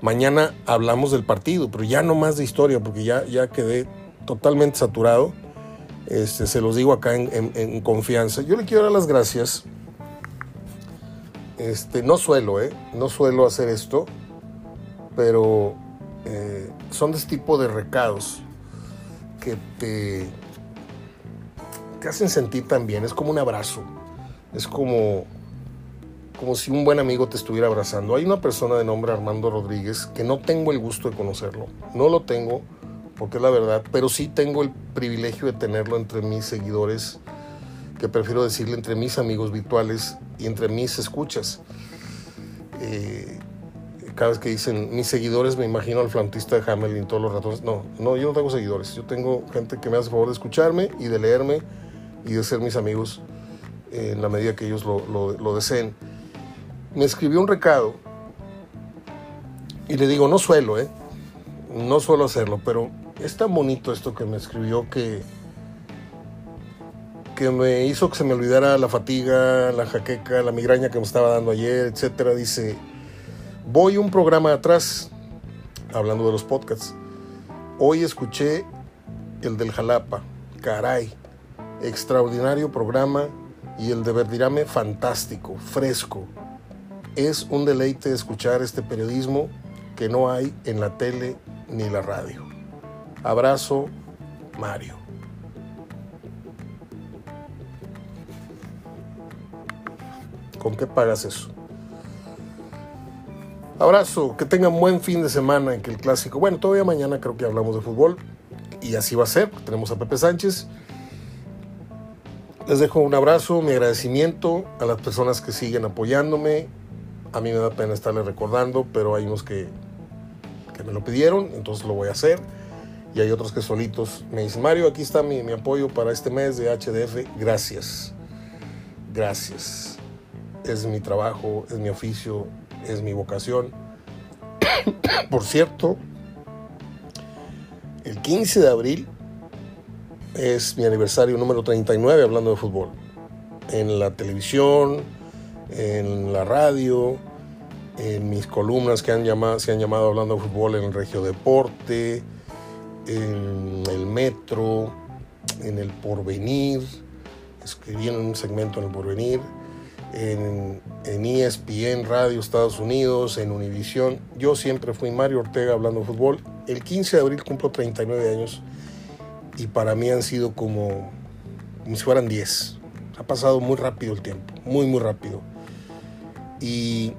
Mañana hablamos del partido, pero ya no más de historia, porque ya, ya quedé totalmente saturado. Este, se los digo acá en, confianza. Yo le quiero dar las gracias. Este, no suelo, ¿eh? No suelo hacer esto, pero eh, son de este tipo de recados que te, te hacen sentir tan bien. Es como un abrazo es como, como si un buen amigo te estuviera abrazando. Hay una persona de nombre Armando Rodríguez que no tengo el gusto de conocerlo. No lo tengo porque es la verdad, pero sí tengo el privilegio de tenerlo entre mis seguidores, que prefiero decirle entre mis amigos virtuales y entre mis escuchas. Eh, cada vez que dicen mis seguidores, me imagino al flautista de Hamelin todos los ratones. No, no, yo no tengo seguidores. Yo tengo gente que me hace favor de escucharme y de leerme y de ser mis amigos en la medida que ellos lo, deseen. Me escribió un recado y le digo, no suelo, ¿eh? No suelo hacerlo, pero es tan bonito esto que me escribió que, que me hizo que se me olvidara la fatiga, la jaqueca, la migraña que me estaba dando ayer, etcétera. Dice, voy un programa atrás, hablando de los podcasts. Hoy escuché el del Jalapa, caray, extraordinario programa, y el de Verdirame fantástico, fresco. Es un deleite escuchar este periodismo que no hay en la tele ni la radio. Abrazo, Mario. ¿Con qué pagas eso? Abrazo, que tengan buen fin de semana en que el clásico. Bueno, todavía mañana creo que hablamos de fútbol y así va a ser. Tenemos a Pepe Sánchez. Les dejo un abrazo, mi agradecimiento a las personas que siguen apoyándome. A mí me da pena estarles recordando, pero hay unos que, que me lo pidieron, entonces lo voy a hacer. Y hay otros que solitos me dicen, Mario, aquí está mi, mi apoyo para este mes de HDF. Gracias. Gracias. Es mi trabajo, es mi oficio, es mi vocación. Por cierto, el 15 de abril es mi aniversario número 39 hablando de fútbol. En la televisión, en la radio, en mis columnas que han llamado, se han llamado hablando de fútbol en el Regio Deporte, en el Metro, en el Porvenir, escribí en un segmento en el Porvenir, en, en ESPN Radio Estados Unidos, en Univisión. Yo siempre fui Mario Ortega hablando de fútbol. El 15 de abril cumplo 39 años y para mí han sido como, como si fueran 10. Ha pasado muy rápido el tiempo, muy, muy rápido. Y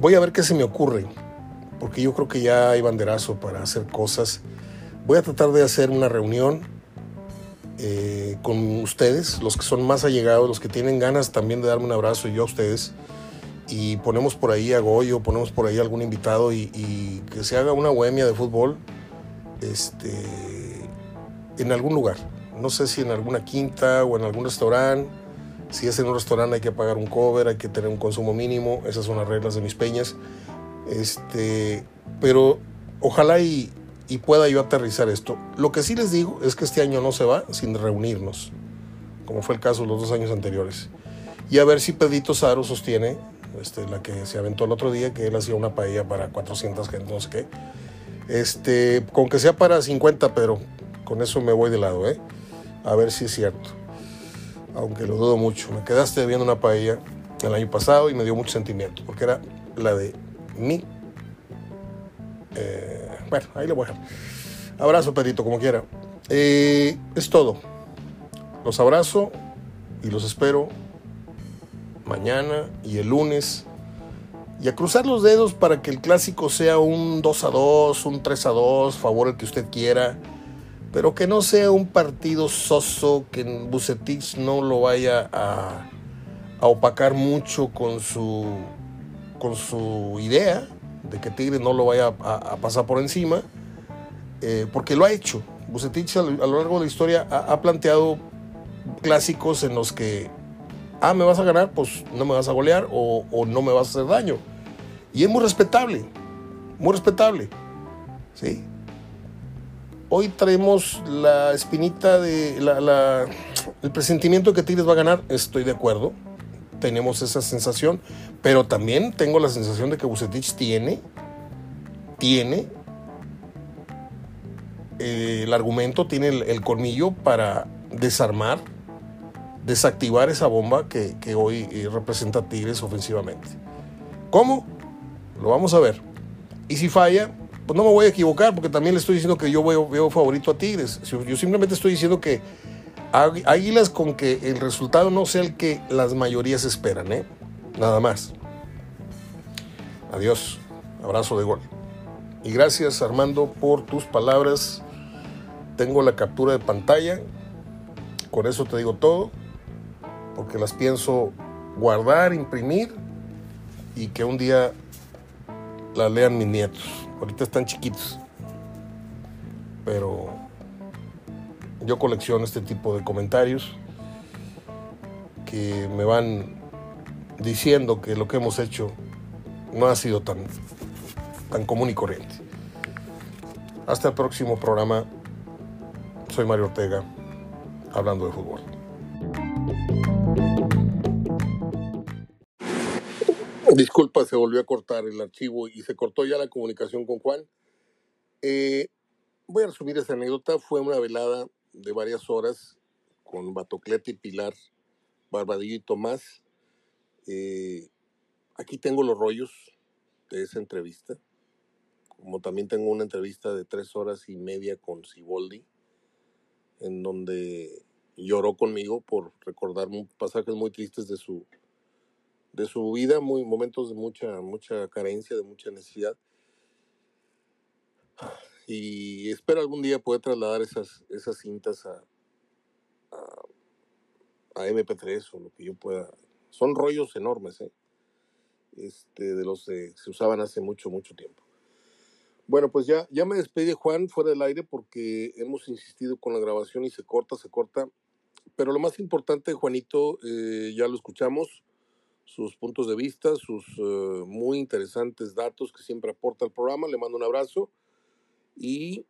voy a ver qué se me ocurre, porque yo creo que ya hay banderazo para hacer cosas. Voy a tratar de hacer una reunión eh, con ustedes, los que son más allegados, los que tienen ganas también de darme un abrazo yo a ustedes. Y ponemos por ahí a Goyo, ponemos por ahí algún invitado y, y que se haga una bohemia de fútbol este, en algún lugar. No sé si en alguna quinta o en algún restaurante. Si es en un restaurante hay que pagar un cover, hay que tener un consumo mínimo. Esas son las reglas de mis peñas. Este, pero ojalá y, y pueda yo aterrizar esto. Lo que sí les digo es que este año no se va sin reunirnos, como fue el caso los dos años anteriores. Y a ver si Pedrito Saro sostiene, este, la que se aventó el otro día, que él hacía una paella para 400 gente, no sé qué. Este, con que sea para 50, pero con eso me voy de lado, ¿eh? A ver si es cierto. Aunque lo dudo mucho. Me quedaste viendo una paella el año pasado y me dio mucho sentimiento, porque era la de mi eh, bueno, ahí le voy a dejar. Abrazo, Pedrito, como quiera. Eh, es todo. Los abrazo y los espero mañana y el lunes. Y a cruzar los dedos para que el clásico sea un 2 a 2, un 3 a 2, favor el que usted quiera. Pero que no sea un partido soso, que Bucetich no lo vaya a, opacar mucho con su, con su idea de que Tigres no lo vaya a, pasar por encima, eh, porque lo ha hecho. Bucetich a, lo largo de la historia ha, ha, planteado clásicos en los que, ah, me vas a ganar, pues no me vas a golear o, o, no me vas a hacer daño. Y es muy respetable, muy respetable. ¿sí? Hoy traemos la espinita de la, el presentimiento que Tigres va a ganar, estoy de acuerdo tenemos esa sensación, pero también tengo la sensación de que Bucetich tiene, tiene eh, el argumento, tiene el, el, colmillo para desarmar, desactivar esa bomba que, que hoy eh, representa Tigres ofensivamente. ¿Cómo? Lo vamos a ver. Y si falla, pues no me voy a equivocar, porque también le estoy diciendo que yo veo, favorito a Tigres. Yo simplemente estoy diciendo que Águilas con que el resultado no sea el que las mayorías esperan, ¿eh? Nada más. Adiós. Abrazo de gol. Y gracias Armando por tus palabras. Tengo la captura de pantalla. Con eso te digo todo. Porque las pienso guardar, imprimir y que un día las lean mis nietos. Ahorita están chiquitos. Pero yo colecciono este tipo de comentarios que me van diciendo que lo que hemos hecho no ha sido tan, tan común y corriente. Hasta el próximo programa. Soy Mario Ortega, hablando de fútbol. Disculpa, se volvió a cortar el archivo y se cortó ya la comunicación con Juan. Eh, voy a resumir esta anécdota. Fue una velada de varias horas con Batocleta y Pilar, Barbadillo y Tomás. Eh, aquí tengo los rollos de esa entrevista, como también tengo una entrevista de tres horas y media con Siboldi, en donde lloró conmigo por recordarme pasajes muy tristes de su, de su vida, muy, momentos de mucha, mucha carencia, de mucha necesidad. Y espero algún día poder trasladar esas, esas cintas a, a, a MP3 o lo que yo pueda. Son rollos enormes, ¿eh? Este, de los que se usaban hace mucho, mucho tiempo. Bueno, pues ya, ya me despedí Juan fuera del aire porque hemos insistido con la grabación y se corta, se corta. Pero lo más importante, Juanito, eh, ya lo escuchamos, sus puntos de vista, sus uh, muy interesantes datos que siempre aporta al programa. Le mando un abrazo. Y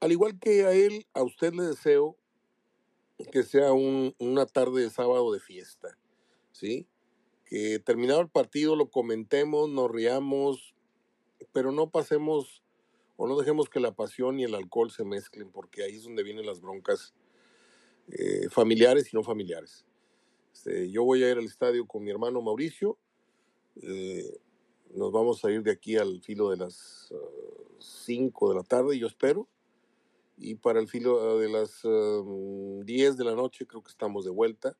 al igual que a él, a usted le deseo que sea un, una tarde de sábado de fiesta, ¿sí? Que terminado el partido lo comentemos, nos riamos, pero no pasemos o no dejemos que la pasión y el alcohol se mezclen, porque ahí es donde vienen las broncas eh, familiares y no familiares. Este, yo voy a ir al estadio con mi hermano Mauricio. Eh, nos vamos a ir de aquí al filo de las 5 uh, de la tarde, yo espero. Y para el filo uh, de las uh, 10 de la noche creo que estamos de vuelta.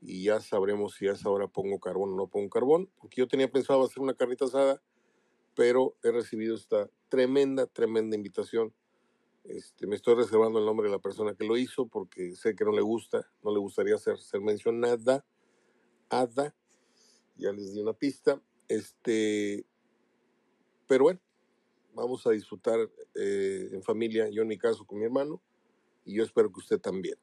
Y ya sabremos si a esa hora pongo carbón o no pongo carbón. Porque yo tenía pensado hacer una carnita asada, pero he recibido esta tremenda, tremenda invitación. Este, me estoy reservando el nombre de la persona que lo hizo porque sé que no le gusta, no le gustaría ser, ser mencionada. Ada, ya les di una pista. Este, pero bueno, vamos a disfrutar eh, en familia, yo en mi caso con mi hermano, y yo espero que usted también.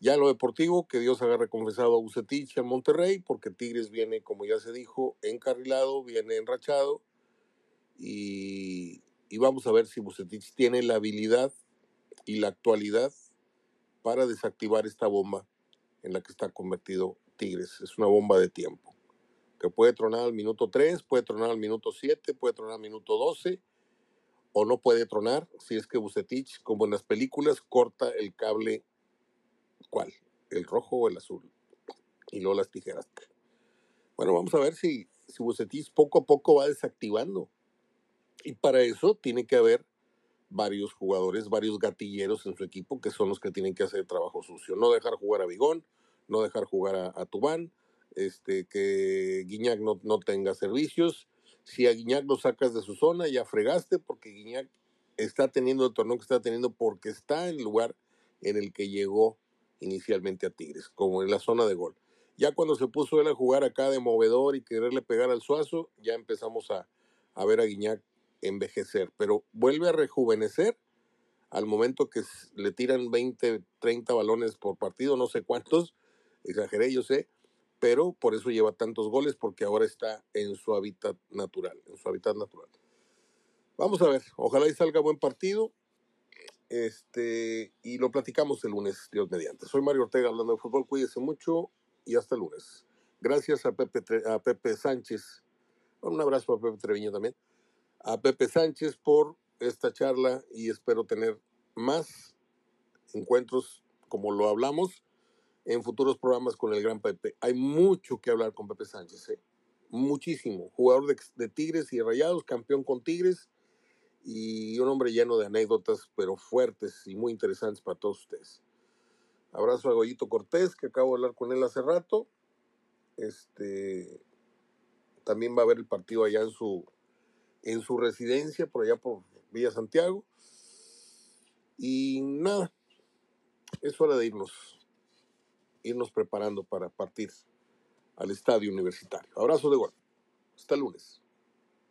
Ya lo deportivo, que Dios haga recompensado a Bucetich en Monterrey, porque Tigres viene, como ya se dijo, encarrilado, viene enrachado, y, y vamos a ver si Bucetich tiene la habilidad y la actualidad para desactivar esta bomba en la que está convertido Tigres. Es una bomba de tiempo que puede tronar al minuto 3, puede tronar al minuto 7, puede tronar al minuto 12, o no puede tronar si es que Bucetich, como en las películas, corta el cable, ¿cuál? ¿El rojo o el azul? Y luego las tijeras. Bueno, vamos a ver si, si Bucetich poco a poco va desactivando. Y para eso tiene que haber varios jugadores, varios gatilleros en su equipo, que son los que tienen que hacer el trabajo sucio. No dejar jugar a Bigón, no dejar jugar a, Tubán, este, que Guiñac no, no tenga servicios. Si a Guiñac lo sacas de su zona, ya fregaste, porque Guiñac está teniendo el torneo que está teniendo porque está en el lugar en el que llegó inicialmente a Tigres, como en la zona de gol. Ya cuando se puso él a jugar acá de movedor y quererle pegar al suazo, ya empezamos a, a ver a Guiñac envejecer, pero vuelve a rejuvenecer al momento que le tiran 20, 30 balones por partido, no sé cuántos, exageré, yo sé, pero por eso lleva tantos goles, porque ahora está en su hábitat natural, en su hábitat natural. Vamos a ver, ojalá y salga buen partido. Este, y lo platicamos el lunes, Dios mediante. Soy Mario Ortega hablando de fútbol, cuídese mucho y hasta el lunes. Gracias a Pepe, a Pepe Sánchez, un abrazo a Pepe Treviño también, a Pepe Sánchez por esta charla y espero tener más encuentros como lo hablamos en futuros programas con el gran Pepe. Hay mucho que hablar con Pepe Sánchez, ¿eh? muchísimo. Jugador de, Tigres y Rayados, campeón con Tigres y un hombre lleno de anécdotas, pero fuertes y muy interesantes para todos ustedes. Abrazo a Goyito Cortés, que acabo de hablar con él hace rato. Este también va a haber el partido allá en su en su residencia, por allá por Villa Santiago. Y nada, es hora de irnos irnos preparando para partir al estadio universitario. Abrazo de gol. Hasta lunes.